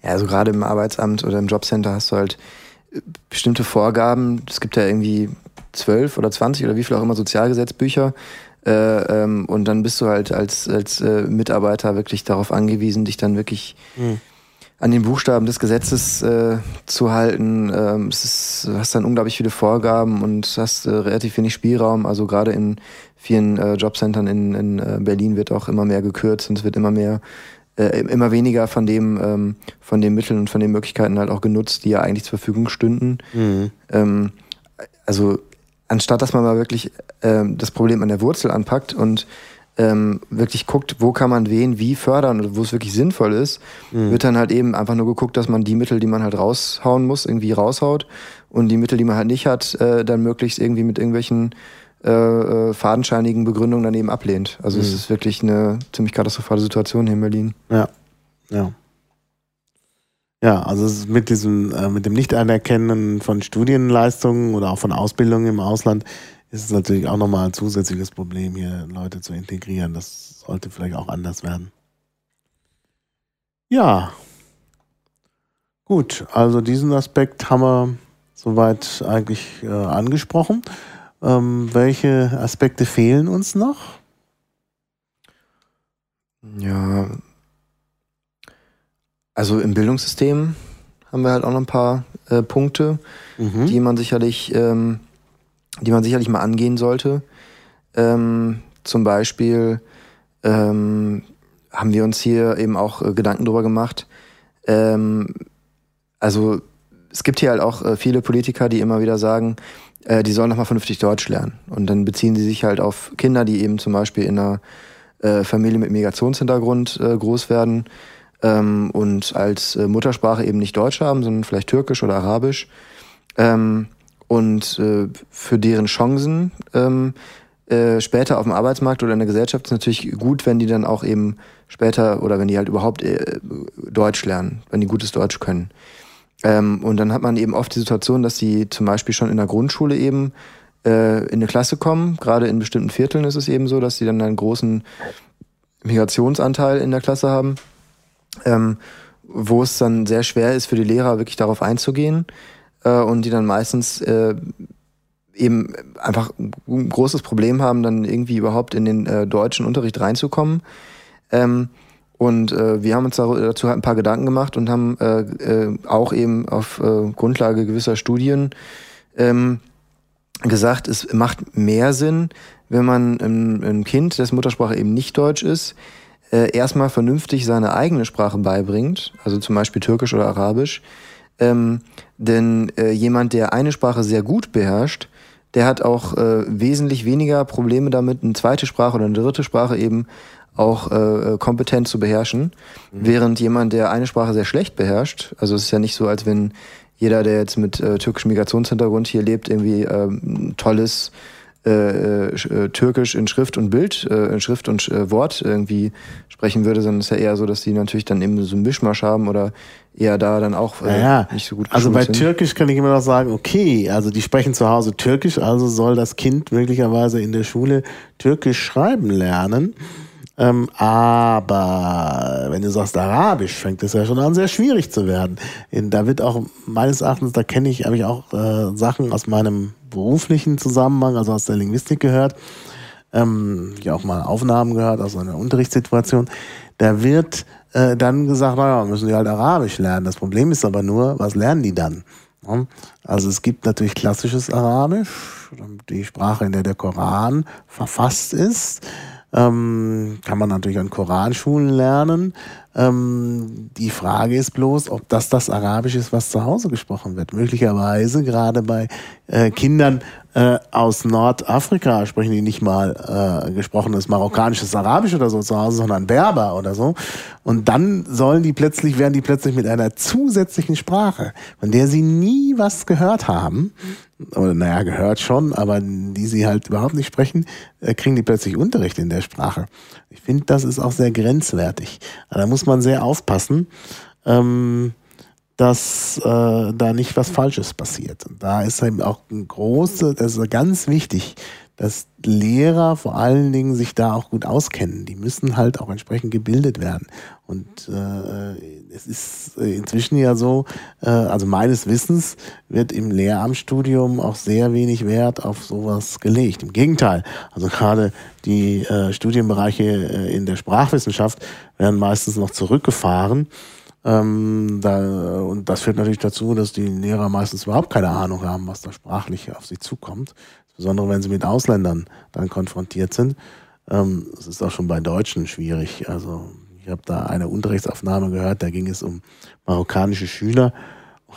Ja, also gerade im Arbeitsamt oder im Jobcenter hast du halt äh, bestimmte Vorgaben. Es gibt ja irgendwie zwölf oder zwanzig oder wie viel auch immer Sozialgesetzbücher. Äh, ähm, und dann bist du halt als, als äh, Mitarbeiter wirklich darauf angewiesen, dich dann wirklich mhm. An den Buchstaben des Gesetzes äh, zu halten. Ähm, es ist, du hast dann unglaublich viele Vorgaben und hast äh, relativ wenig Spielraum. Also gerade in vielen äh, Jobcentern in, in Berlin wird auch immer mehr gekürzt und es wird immer mehr äh, immer weniger von dem, ähm, von den Mitteln und von den Möglichkeiten halt auch genutzt, die ja eigentlich zur Verfügung stünden. Mhm. Ähm, also anstatt dass man mal wirklich ähm, das Problem an der Wurzel anpackt und ähm, wirklich guckt, wo kann man wen wie fördern oder wo es wirklich sinnvoll ist, mhm. wird dann halt eben einfach nur geguckt, dass man die Mittel, die man halt raushauen muss, irgendwie raushaut und die Mittel, die man halt nicht hat, äh, dann möglichst irgendwie mit irgendwelchen äh, äh, fadenscheinigen Begründungen daneben ablehnt. Also mhm. es ist wirklich eine ziemlich katastrophale Situation hier in Berlin. Ja, ja. Ja, also mit diesem, äh, mit dem Nicht-Anerkennen von Studienleistungen oder auch von Ausbildungen im Ausland ist es natürlich auch nochmal ein zusätzliches Problem, hier Leute zu integrieren. Das sollte vielleicht auch anders werden. Ja. Gut, also diesen Aspekt haben wir soweit eigentlich äh, angesprochen. Ähm, welche Aspekte fehlen uns noch? Ja, also im Bildungssystem haben wir halt auch noch ein paar äh, Punkte, mhm. die man sicherlich, ähm, die man sicherlich mal angehen sollte. Ähm, zum Beispiel ähm, haben wir uns hier eben auch äh, Gedanken drüber gemacht. Ähm, also es gibt hier halt auch äh, viele Politiker, die immer wieder sagen, äh, die sollen nochmal vernünftig Deutsch lernen. Und dann beziehen sie sich halt auf Kinder, die eben zum Beispiel in einer äh, Familie mit Migrationshintergrund äh, groß werden ähm, und als äh, Muttersprache eben nicht Deutsch haben, sondern vielleicht Türkisch oder Arabisch. Ähm, und äh, für deren Chancen ähm, äh, später auf dem Arbeitsmarkt oder in der Gesellschaft ist natürlich gut, wenn die dann auch eben später oder wenn die halt überhaupt äh, Deutsch lernen, wenn die gutes Deutsch können. Ähm, und dann hat man eben oft die Situation, dass die zum Beispiel schon in der Grundschule eben äh, in eine Klasse kommen. Gerade in bestimmten Vierteln ist es eben so, dass sie dann einen großen Migrationsanteil in der Klasse haben, ähm, wo es dann sehr schwer ist für die Lehrer wirklich darauf einzugehen äh, und die dann meistens äh, eben einfach ein großes Problem haben, dann irgendwie überhaupt in den äh, deutschen Unterricht reinzukommen. Ähm, und äh, wir haben uns dazu halt ein paar Gedanken gemacht und haben äh, äh, auch eben auf äh, Grundlage gewisser Studien ähm, gesagt, es macht mehr Sinn, wenn man ein, ein Kind, das Muttersprache eben nicht Deutsch ist, äh, erstmal vernünftig seine eigene Sprache beibringt, also zum Beispiel Türkisch oder Arabisch. Ähm, denn äh, jemand, der eine Sprache sehr gut beherrscht, der hat auch äh, wesentlich weniger Probleme damit, eine zweite Sprache oder eine dritte Sprache eben auch äh, kompetent zu beherrschen. Mhm. Während jemand, der eine Sprache sehr schlecht beherrscht, also es ist ja nicht so, als wenn jeder, der jetzt mit äh, türkischem Migrationshintergrund hier lebt, irgendwie ähm, tolles äh, äh, äh, Türkisch in Schrift und Bild, äh, in Schrift und äh, Wort irgendwie sprechen würde, sondern es ist ja eher so, dass die natürlich dann eben so ein Mischmasch haben oder eher da dann auch äh, ja, nicht so gut Also bei sind. Türkisch kann ich immer noch sagen, okay, also die sprechen zu Hause Türkisch, also soll das Kind möglicherweise in der Schule Türkisch schreiben lernen. Ähm, aber wenn du sagst Arabisch, fängt es ja schon an, sehr schwierig zu werden. Da wird auch meines Erachtens, da kenne ich, habe ich auch äh, Sachen aus meinem beruflichen Zusammenhang, also aus der Linguistik gehört, ähm, ich auch mal Aufnahmen gehört aus einer Unterrichtssituation. Da wird äh, dann gesagt, naja, müssen die halt Arabisch lernen. Das Problem ist aber nur, was lernen die dann? Also es gibt natürlich klassisches Arabisch, die Sprache, in der der Koran verfasst ist. Ähm, kann man natürlich an Koranschulen lernen. Ähm, die Frage ist bloß, ob das das Arabisch ist, was zu Hause gesprochen wird. Möglicherweise gerade bei äh, Kindern äh, aus Nordafrika sprechen die nicht mal äh, gesprochenes marokkanisches Arabisch oder so zu Hause, sondern Berber oder so. Und dann sollen die plötzlich, werden die plötzlich mit einer zusätzlichen Sprache, von der sie nie was gehört haben, oder naja, gehört schon, aber die sie halt überhaupt nicht sprechen, äh, kriegen die plötzlich Unterricht in der Sprache. Ich finde, das ist auch sehr grenzwertig. Da muss man sehr aufpassen. Ähm, dass äh, da nicht was Falsches passiert. Und da ist eben auch ein große, das ist ganz wichtig, dass Lehrer vor allen Dingen sich da auch gut auskennen. Die müssen halt auch entsprechend gebildet werden. Und äh, es ist inzwischen ja so, äh, also meines Wissens wird im Lehramtsstudium auch sehr wenig Wert auf sowas gelegt. Im Gegenteil, also gerade die äh, Studienbereiche äh, in der Sprachwissenschaft werden meistens noch zurückgefahren. Ähm, da, und das führt natürlich dazu, dass die Lehrer meistens überhaupt keine Ahnung haben, was da sprachlich auf sie zukommt. Insbesondere wenn sie mit Ausländern dann konfrontiert sind. Ähm, das ist auch schon bei Deutschen schwierig. Also ich habe da eine Unterrichtsaufnahme gehört, da ging es um marokkanische Schüler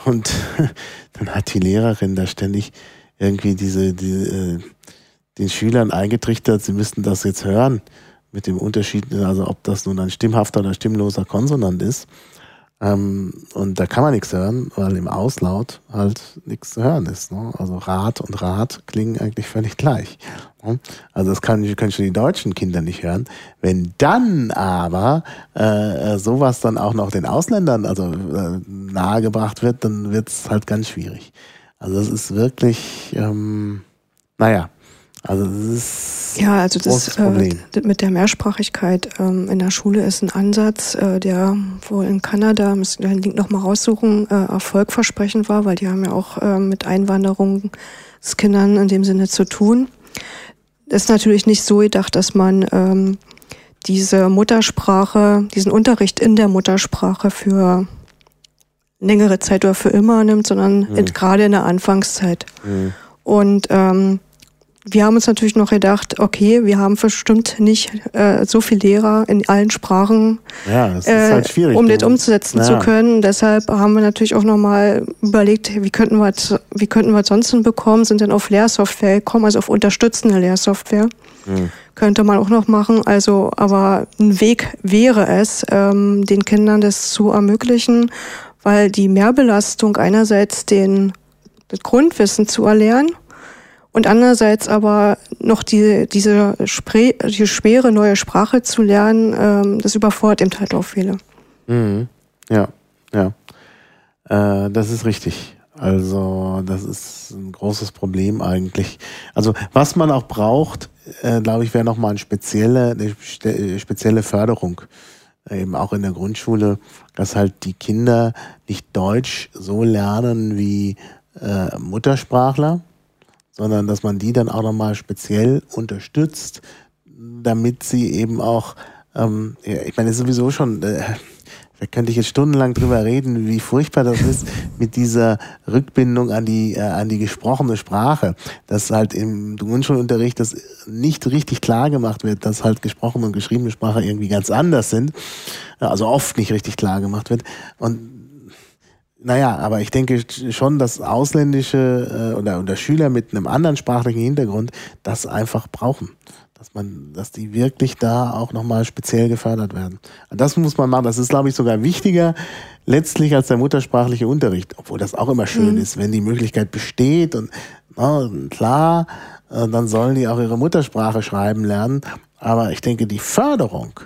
und [laughs] dann hat die Lehrerin da ständig irgendwie diese, diese äh, den Schülern eingetrichtert, sie müssten das jetzt hören mit dem Unterschied, also ob das nun ein stimmhafter oder stimmloser Konsonant ist. Ähm, und da kann man nichts hören, weil im Auslaut halt nichts zu hören ist. Ne? Also Rat und Rat klingen eigentlich völlig gleich. Ne? Also das kann, können schon die deutschen Kinder nicht hören. Wenn dann aber äh, sowas dann auch noch den Ausländern also äh, nahegebracht wird, dann wird es halt ganz schwierig. Also das ist wirklich, ähm, naja, also das ist ja, also das äh, mit der Mehrsprachigkeit ähm, in der Schule ist ein Ansatz, äh, der wohl in Kanada, müssen wir den Link nochmal raussuchen, äh, erfolgversprechend war, weil die haben ja auch äh, mit Einwanderungskindern in dem Sinne zu tun. Ist natürlich nicht so gedacht, dass man ähm, diese Muttersprache, diesen Unterricht in der Muttersprache für längere Zeit oder für immer nimmt, sondern mhm. gerade in der Anfangszeit. Mhm. Und ähm, wir haben uns natürlich noch gedacht, okay, wir haben bestimmt nicht äh, so viele Lehrer in allen Sprachen, ja, das ist äh, halt schwierig, um das umzusetzen ja. zu können. Deshalb haben wir natürlich auch nochmal überlegt, wie könnten wir wie könnten wir sonst hinbekommen, sind dann auf Lehrsoftware gekommen, also auf unterstützende Lehrsoftware. Hm. Könnte man auch noch machen. Also, aber ein Weg wäre es, ähm, den Kindern das zu ermöglichen, weil die Mehrbelastung einerseits den das Grundwissen zu erlernen und andererseits aber noch die, diese Spre die schwere neue Sprache zu lernen, ähm, das überfordert eben halt auch viele. Mhm. Ja, ja. Äh, das ist richtig. Also das ist ein großes Problem eigentlich. Also was man auch braucht, äh, glaube ich, wäre nochmal eine spezielle, eine spezielle Förderung, eben auch in der Grundschule, dass halt die Kinder nicht Deutsch so lernen wie äh, Muttersprachler, sondern dass man die dann auch nochmal speziell unterstützt, damit sie eben auch, ähm, ja, ich meine, sowieso schon, äh, da könnte ich jetzt stundenlang drüber reden, wie furchtbar das ist mit dieser Rückbindung an die, äh, an die gesprochene Sprache. Dass halt im Grundschulunterricht das nicht richtig klar gemacht wird, dass halt gesprochene und geschriebene Sprache irgendwie ganz anders sind. Also oft nicht richtig klar gemacht wird. Und naja, aber ich denke schon, dass ausländische äh, oder, oder Schüler mit einem anderen sprachlichen Hintergrund das einfach brauchen. Dass man, dass die wirklich da auch nochmal speziell gefördert werden. Das muss man machen. Das ist, glaube ich, sogar wichtiger letztlich als der muttersprachliche Unterricht. Obwohl das auch immer schön mhm. ist, wenn die Möglichkeit besteht und na, klar, äh, dann sollen die auch ihre Muttersprache schreiben lernen. Aber ich denke, die Förderung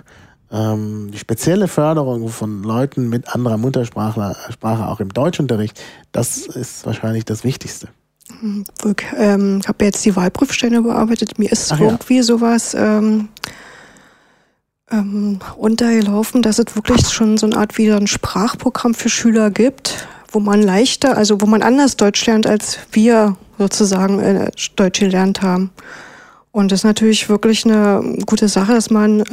ähm, die spezielle Förderung von Leuten mit anderer Muttersprache Sprache auch im Deutschunterricht, das ist wahrscheinlich das Wichtigste. Ich ähm, habe jetzt die Wahlprüfstände bearbeitet. Mir ist Ach irgendwie ja. sowas ähm, ähm, untergelaufen, dass es wirklich schon so eine Art wie ein Sprachprogramm für Schüler gibt, wo man leichter, also wo man anders Deutsch lernt, als wir sozusagen äh, Deutsch gelernt haben. Und das ist natürlich wirklich eine gute Sache, dass man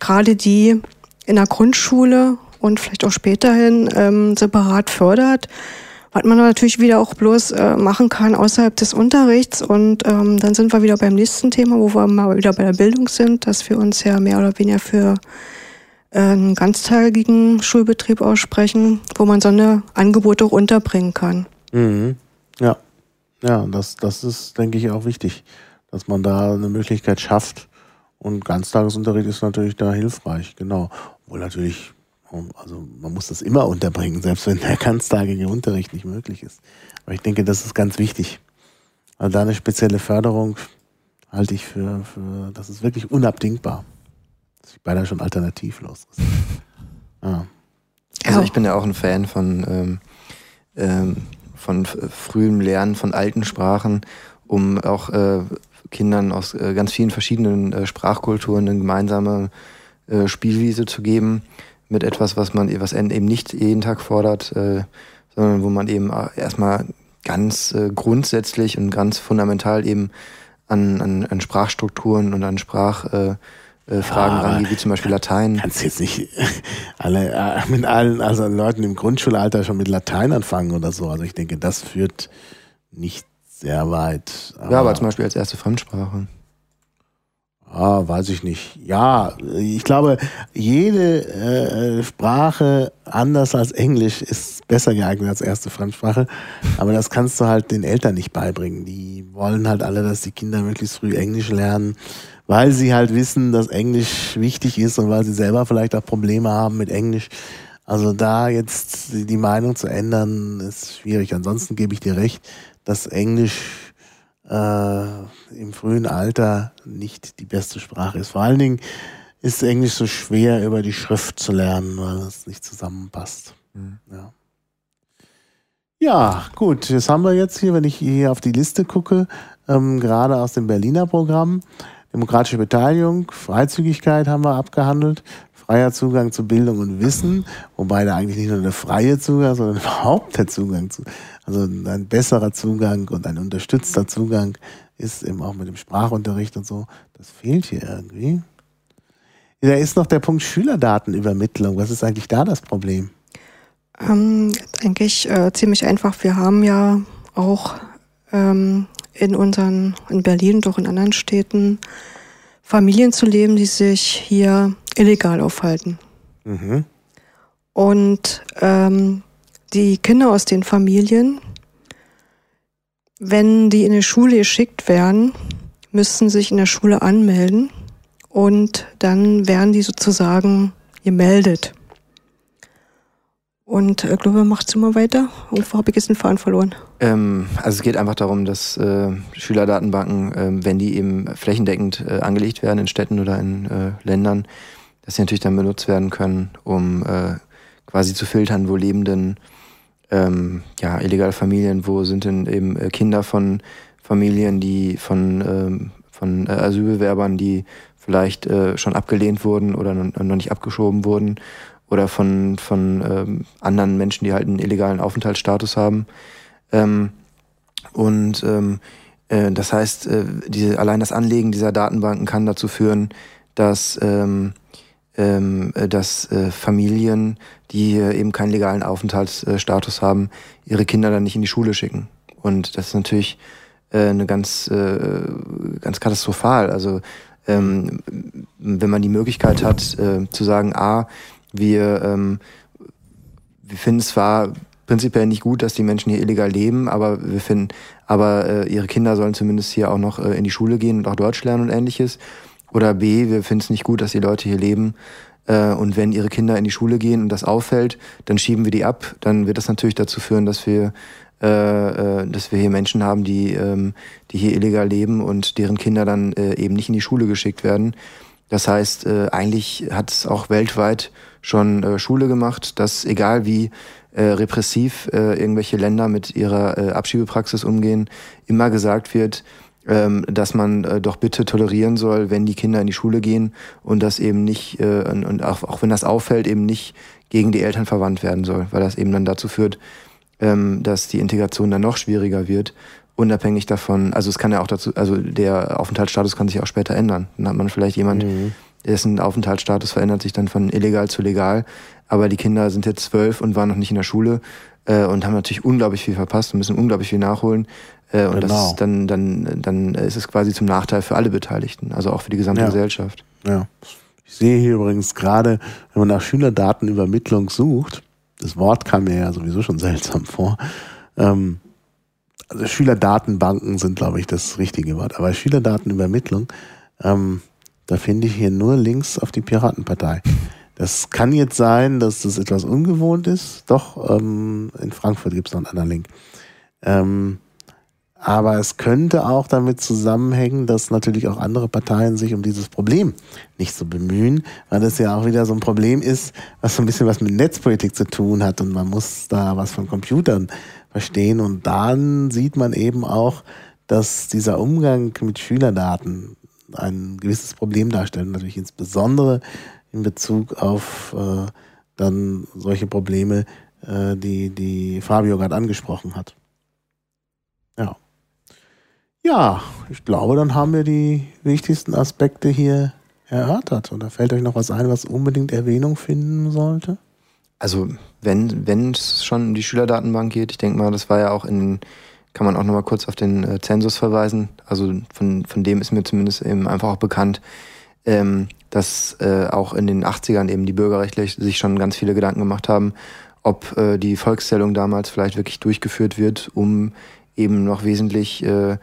gerade die in der Grundschule und vielleicht auch späterhin ähm, separat fördert, was man natürlich wieder auch bloß äh, machen kann außerhalb des Unterrichts. Und ähm, dann sind wir wieder beim nächsten Thema, wo wir mal wieder bei der Bildung sind, dass wir uns ja mehr oder weniger für äh, einen ganztagigen Schulbetrieb aussprechen, wo man so eine Angebote auch unterbringen kann. Mhm. Ja, ja, das, das ist, denke ich, auch wichtig, dass man da eine Möglichkeit schafft. Und Ganztagesunterricht ist natürlich da hilfreich, genau. Obwohl natürlich also man muss das immer unterbringen, selbst wenn der [laughs] ganztagige Unterricht nicht möglich ist. Aber ich denke, das ist ganz wichtig. Also da eine spezielle Förderung halte ich für, für das ist wirklich unabdingbar. Das ist beinahe schon alternativlos. Ah. [laughs] Also ich bin ja auch ein Fan von, ähm, ähm, von frühem Lernen von alten Sprachen, um auch äh, Kindern aus äh, ganz vielen verschiedenen äh, Sprachkulturen eine gemeinsame äh, Spielwiese zu geben mit etwas, was man was eben nicht jeden Tag fordert, äh, sondern wo man eben erstmal ganz äh, grundsätzlich und ganz fundamental eben an, an, an Sprachstrukturen und an Sprachfragen äh, äh, Fragen ja, rangeht, wie zum Beispiel Latein. Kannst jetzt nicht [laughs] alle äh, mit allen also Leuten im Grundschulalter schon mit Latein anfangen oder so. Also ich denke, das führt nicht sehr weit. Ja, aber zum Beispiel als erste Fremdsprache. Ah, weiß ich nicht. Ja, ich glaube, jede äh, Sprache anders als Englisch ist besser geeignet als erste Fremdsprache. Aber das kannst du halt den Eltern nicht beibringen. Die wollen halt alle, dass die Kinder möglichst früh Englisch lernen, weil sie halt wissen, dass Englisch wichtig ist und weil sie selber vielleicht auch Probleme haben mit Englisch. Also da jetzt die Meinung zu ändern, ist schwierig. Ansonsten gebe ich dir recht, dass Englisch äh, im frühen Alter nicht die beste Sprache ist. Vor allen Dingen ist Englisch so schwer über die Schrift zu lernen, weil es nicht zusammenpasst. Mhm. Ja. ja, gut, das haben wir jetzt hier, wenn ich hier auf die Liste gucke, ähm, gerade aus dem Berliner Programm. Demokratische Beteiligung, Freizügigkeit haben wir abgehandelt, freier Zugang zu Bildung und Wissen, wobei da eigentlich nicht nur der freie Zugang, sondern [laughs] überhaupt der Zugang zu, also ein besserer Zugang und ein unterstützter Zugang ist eben auch mit dem Sprachunterricht und so. Das fehlt hier irgendwie. Da ist noch der Punkt Schülerdatenübermittlung. Was ist eigentlich da das Problem? Ähm, eigentlich äh, ziemlich einfach. Wir haben ja auch ähm, in unseren, in Berlin und auch in anderen Städten Familien zu leben, die sich hier illegal aufhalten. Mhm. Und ähm, die Kinder aus den Familien, wenn die in die Schule geschickt werden, müssen sich in der Schule anmelden und dann werden die sozusagen gemeldet. Und äh, glaube, macht du mal weiter? Irgendwo habe ich jetzt den Faden verloren. Ähm, also es geht einfach darum, dass äh, Schülerdatenbanken, äh, wenn die eben flächendeckend äh, angelegt werden in Städten oder in äh, Ländern, dass sie natürlich dann benutzt werden können, um äh, quasi zu filtern, wo lebenden ähm, ja, illegale Familien, wo sind denn eben äh, Kinder von Familien, die von, ähm, von äh, Asylbewerbern, die vielleicht äh, schon abgelehnt wurden oder noch nicht abgeschoben wurden oder von, von ähm, anderen Menschen, die halt einen illegalen Aufenthaltsstatus haben. Ähm, und ähm, äh, das heißt, äh, diese, allein das Anlegen dieser Datenbanken kann dazu führen, dass ähm, ähm, äh, dass äh, Familien, die äh, eben keinen legalen Aufenthaltsstatus haben, ihre Kinder dann nicht in die Schule schicken. Und das ist natürlich äh, eine ganz, äh, ganz katastrophal. Also ähm, wenn man die Möglichkeit hat äh, zu sagen, ah, wir, ähm, wir finden es zwar prinzipiell nicht gut, dass die Menschen hier illegal leben, aber wir finden, aber äh, ihre Kinder sollen zumindest hier auch noch äh, in die Schule gehen und auch Deutsch lernen und ähnliches. Oder B, wir finden es nicht gut, dass die Leute hier leben. Äh, und wenn ihre Kinder in die Schule gehen und das auffällt, dann schieben wir die ab. Dann wird das natürlich dazu führen, dass wir, äh, äh, dass wir hier Menschen haben, die, ähm, die hier illegal leben und deren Kinder dann äh, eben nicht in die Schule geschickt werden. Das heißt, äh, eigentlich hat es auch weltweit schon äh, Schule gemacht, dass egal wie äh, repressiv äh, irgendwelche Länder mit ihrer äh, Abschiebepraxis umgehen, immer gesagt wird, dass man äh, doch bitte tolerieren soll, wenn die Kinder in die Schule gehen und das eben nicht, äh, und, und auch, auch wenn das auffällt, eben nicht gegen die Eltern verwandt werden soll, weil das eben dann dazu führt, ähm, dass die Integration dann noch schwieriger wird, unabhängig davon, also es kann ja auch dazu, also der Aufenthaltsstatus kann sich auch später ändern. Dann hat man vielleicht jemand, mhm. dessen Aufenthaltsstatus verändert sich dann von illegal zu legal, aber die Kinder sind jetzt zwölf und waren noch nicht in der Schule äh, und haben natürlich unglaublich viel verpasst und müssen unglaublich viel nachholen. Äh, und genau. das ist dann, dann, dann ist es quasi zum Nachteil für alle Beteiligten, also auch für die gesamte ja. Gesellschaft. Ja. Ich sehe hier übrigens gerade, wenn man nach Schülerdatenübermittlung sucht, das Wort kam mir ja sowieso schon seltsam vor. Ähm, also Schülerdatenbanken sind, glaube ich, das richtige Wort. Aber Schülerdatenübermittlung, ähm, da finde ich hier nur Links auf die Piratenpartei. Das kann jetzt sein, dass das etwas ungewohnt ist. Doch, ähm, in Frankfurt gibt es noch einen anderen Link. Ähm, aber es könnte auch damit zusammenhängen, dass natürlich auch andere Parteien sich um dieses Problem nicht so bemühen, weil das ja auch wieder so ein Problem ist, was so ein bisschen was mit Netzpolitik zu tun hat und man muss da was von Computern verstehen. Und dann sieht man eben auch, dass dieser Umgang mit Schülerdaten ein gewisses Problem darstellt. Natürlich insbesondere in Bezug auf äh, dann solche Probleme, äh, die, die Fabio gerade angesprochen hat. Ja. Ja, ich glaube, dann haben wir die wichtigsten Aspekte hier erörtert. Oder fällt euch noch was ein, was unbedingt Erwähnung finden sollte? Also, wenn wenn es schon um die Schülerdatenbank geht, ich denke mal, das war ja auch in, kann man auch nochmal kurz auf den äh, Zensus verweisen. Also von, von dem ist mir zumindest eben einfach auch bekannt, ähm, dass äh, auch in den 80ern eben die Bürgerrechtler sich schon ganz viele Gedanken gemacht haben, ob äh, die Volkszählung damals vielleicht wirklich durchgeführt wird, um eben noch wesentlich äh,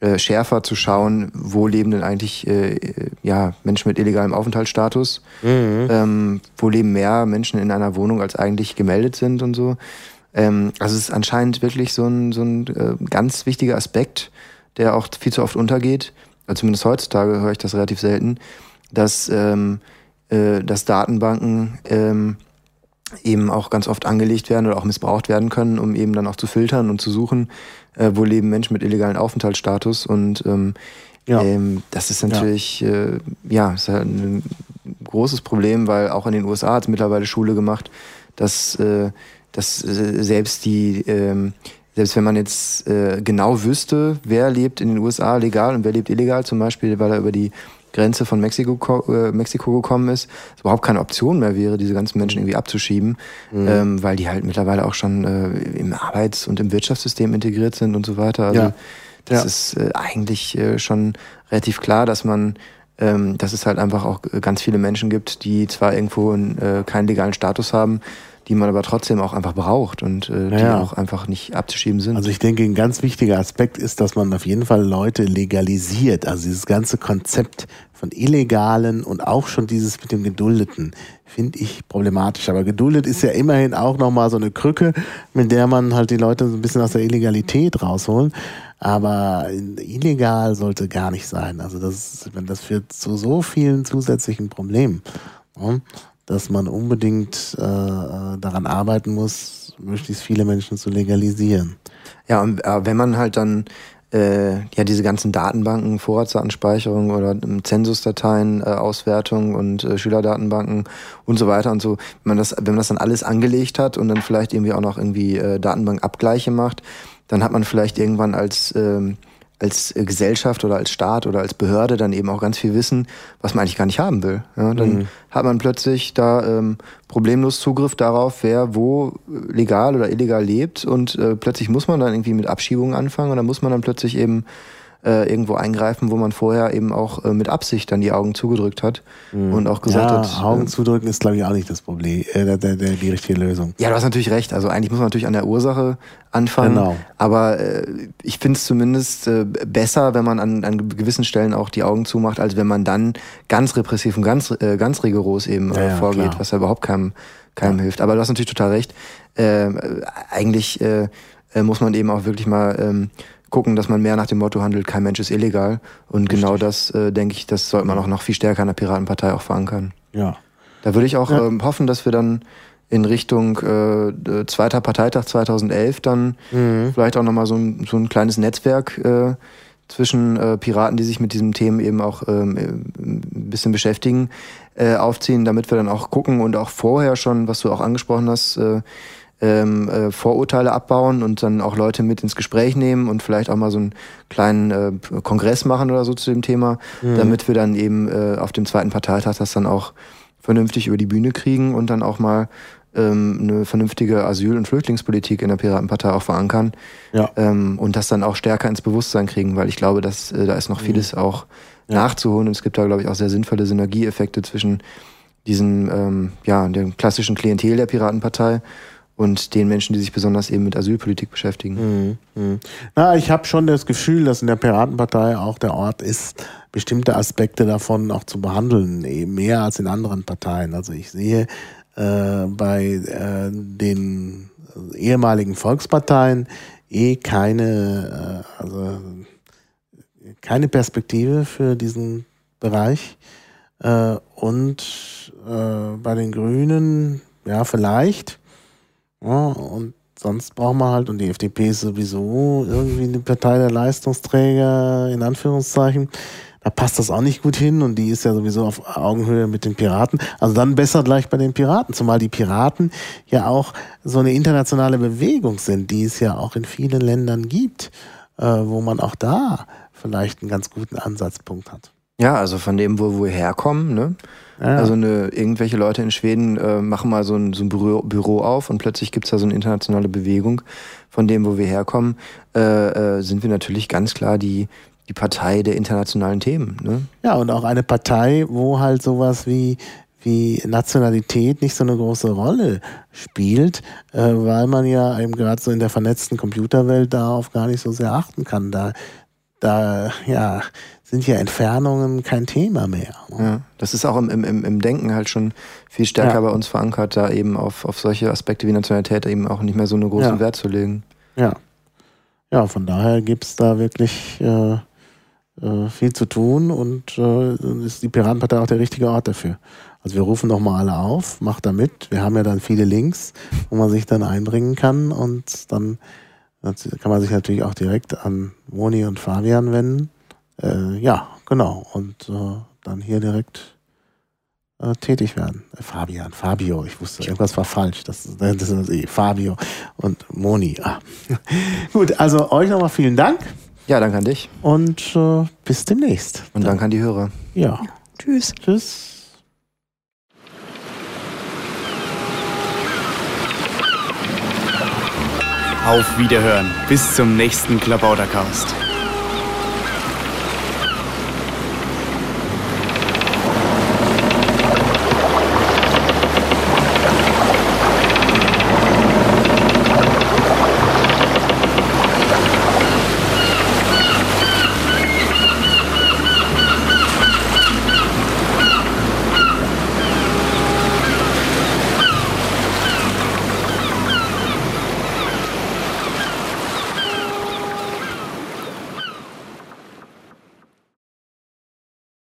äh, schärfer zu schauen, wo leben denn eigentlich äh, ja, Menschen mit illegalem Aufenthaltsstatus, mhm. ähm, wo leben mehr Menschen in einer Wohnung, als eigentlich gemeldet sind und so. Ähm, also es ist anscheinend wirklich so ein, so ein äh, ganz wichtiger Aspekt, der auch viel zu oft untergeht. Also zumindest heutzutage höre ich das relativ selten, dass, ähm, äh, dass Datenbanken ähm, eben auch ganz oft angelegt werden oder auch missbraucht werden können, um eben dann auch zu filtern und zu suchen, äh, wo leben Menschen mit illegalen Aufenthaltsstatus. Und ähm, ja. ähm, das ist natürlich, ja, äh, ja ist halt ein großes Problem, weil auch in den USA hat es mittlerweile Schule gemacht, dass, äh, dass äh, selbst die ähm, selbst wenn man jetzt äh, genau wüsste, wer lebt in den USA legal und wer lebt illegal, zum Beispiel, weil er über die Grenze von Mexiko, äh, Mexiko gekommen ist, es überhaupt keine Option mehr wäre, diese ganzen Menschen irgendwie abzuschieben, mhm. ähm, weil die halt mittlerweile auch schon äh, im Arbeits- und im Wirtschaftssystem integriert sind und so weiter. Also ja. das ja. ist äh, eigentlich äh, schon relativ klar, dass man ähm, dass es halt einfach auch ganz viele Menschen gibt, die zwar irgendwo äh, keinen legalen Status haben, die man aber trotzdem auch einfach braucht und äh, die ja. auch einfach nicht abzuschieben sind. Also ich denke, ein ganz wichtiger Aspekt ist, dass man auf jeden Fall Leute legalisiert. Also dieses ganze Konzept von Illegalen und auch schon dieses mit dem Geduldeten finde ich problematisch. Aber geduldet ist ja immerhin auch nochmal so eine Krücke, mit der man halt die Leute so ein bisschen aus der Illegalität rausholen. Aber illegal sollte gar nicht sein. Also das, das führt zu so vielen zusätzlichen Problemen dass man unbedingt äh, äh, daran arbeiten muss, möglichst viele Menschen zu legalisieren. Ja, und äh, wenn man halt dann äh, ja diese ganzen Datenbanken, Vorratsdatenspeicherung oder ähm, Zensusdateien, äh, Auswertung und äh, Schülerdatenbanken und so weiter und so, wenn man das, wenn man das dann alles angelegt hat und dann vielleicht irgendwie auch noch irgendwie äh, Datenbankabgleiche macht, dann hat man vielleicht irgendwann als ähm, als Gesellschaft oder als Staat oder als Behörde dann eben auch ganz viel Wissen, was man eigentlich gar nicht haben will. Ja, dann mhm. hat man plötzlich da ähm, problemlos Zugriff darauf, wer wo legal oder illegal lebt und äh, plötzlich muss man dann irgendwie mit Abschiebungen anfangen und dann muss man dann plötzlich eben äh, irgendwo eingreifen, wo man vorher eben auch äh, mit Absicht dann die Augen zugedrückt hat mhm. und auch gesagt ja, hat. Augen äh, zudrücken ist, glaube ich, auch nicht das Problem, äh, der, der, der, die richtige Lösung. Ja, du hast natürlich recht. Also eigentlich muss man natürlich an der Ursache anfangen. Genau. Aber äh, ich finde es zumindest besser, wenn man an, an gewissen Stellen auch die Augen zumacht, als wenn man dann ganz repressiv und ganz, ganz rigoros eben ja, ja, vorgeht, klar. was ja überhaupt keinem, keinem hilft. Aber du hast natürlich total recht. Äh, eigentlich muss man eben auch wirklich mal ähm, gucken, dass man mehr nach dem Motto handelt, kein Mensch ist illegal. Und genau Richtig. genau das, äh, denke ich, das sollte man auch noch viel stärker in der Piratenpartei auch verankern. Ja. Da würde ich auch ja. ähm, hoffen, dass wir dann in Richtung äh, zweiter Parteitag 2011 dann mhm. vielleicht auch nochmal so ein, so ein kleines Netzwerk äh, zwischen äh, Piraten, die sich mit diesen Themen eben auch ähm, ein bisschen beschäftigen, äh, aufziehen, damit wir dann auch gucken und auch vorher schon, was du auch angesprochen hast, äh, ähm, äh, Vorurteile abbauen und dann auch Leute mit ins Gespräch nehmen und vielleicht auch mal so einen kleinen äh, Kongress machen oder so zu dem Thema, mhm. damit wir dann eben äh, auf dem zweiten Parteitag das dann auch vernünftig über die Bühne kriegen und dann auch mal ähm, eine vernünftige Asyl- und Flüchtlingspolitik in der Piratenpartei auch verankern ja. ähm, und das dann auch stärker ins Bewusstsein kriegen, weil ich glaube, dass äh, da ist noch mhm. vieles mhm. auch ja. nachzuholen und es gibt da, glaube ich, auch sehr sinnvolle Synergieeffekte zwischen diesen, ähm, ja, dem klassischen Klientel der Piratenpartei und den Menschen, die sich besonders eben mit Asylpolitik beschäftigen. Mhm. Mhm. Na, ich habe schon das Gefühl, dass in der Piratenpartei auch der Ort ist, bestimmte Aspekte davon auch zu behandeln, eben mehr als in anderen Parteien. Also ich sehe äh, bei äh, den ehemaligen Volksparteien eh keine, äh, also keine Perspektive für diesen Bereich. Äh, und äh, bei den Grünen, ja, vielleicht. Ja, und sonst braucht man halt, und die FDP ist sowieso irgendwie eine Partei der Leistungsträger, in Anführungszeichen da passt das auch nicht gut hin und die ist ja sowieso auf Augenhöhe mit den Piraten. Also dann besser gleich bei den Piraten, zumal die Piraten ja auch so eine internationale Bewegung sind, die es ja auch in vielen Ländern gibt, äh, wo man auch da vielleicht einen ganz guten Ansatzpunkt hat. Ja, also von dem, wo wir herkommen, ne? Ja. Also eine, irgendwelche Leute in Schweden äh, machen mal so ein, so ein Büro, Büro, auf und plötzlich gibt's da so eine internationale Bewegung. Von dem, wo wir herkommen, äh, äh, sind wir natürlich ganz klar die, die Partei der internationalen Themen. Ne? Ja, und auch eine Partei, wo halt sowas wie, wie Nationalität nicht so eine große Rolle spielt, äh, weil man ja eben gerade so in der vernetzten Computerwelt darauf gar nicht so sehr achten kann. Da, da ja, sind ja Entfernungen kein Thema mehr. Ja, das ist auch im, im, im Denken halt schon viel stärker ja. bei uns verankert, da eben auf, auf solche Aspekte wie Nationalität eben auch nicht mehr so einen großen ja. Wert zu legen. Ja. Ja, von daher gibt es da wirklich äh, äh, viel zu tun und äh, ist die Piratenpartei auch der richtige Ort dafür. Also wir rufen nochmal alle auf, macht da mit. Wir haben ja dann viele Links, wo man sich dann einbringen kann und dann kann man sich natürlich auch direkt an Moni und Fabian wenden. Äh, ja, genau. Und äh, dann hier direkt äh, tätig werden. Äh, Fabian, Fabio, ich wusste, irgendwas war falsch. Das, das ist eh. Fabio und Moni. Ah. [laughs] Gut, also euch nochmal vielen Dank. Ja, danke an dich. Und äh, bis demnächst. Und danke an die Hörer. Ja. ja. Tschüss. Tschüss. Auf Wiederhören. Bis zum nächsten Klabautercast.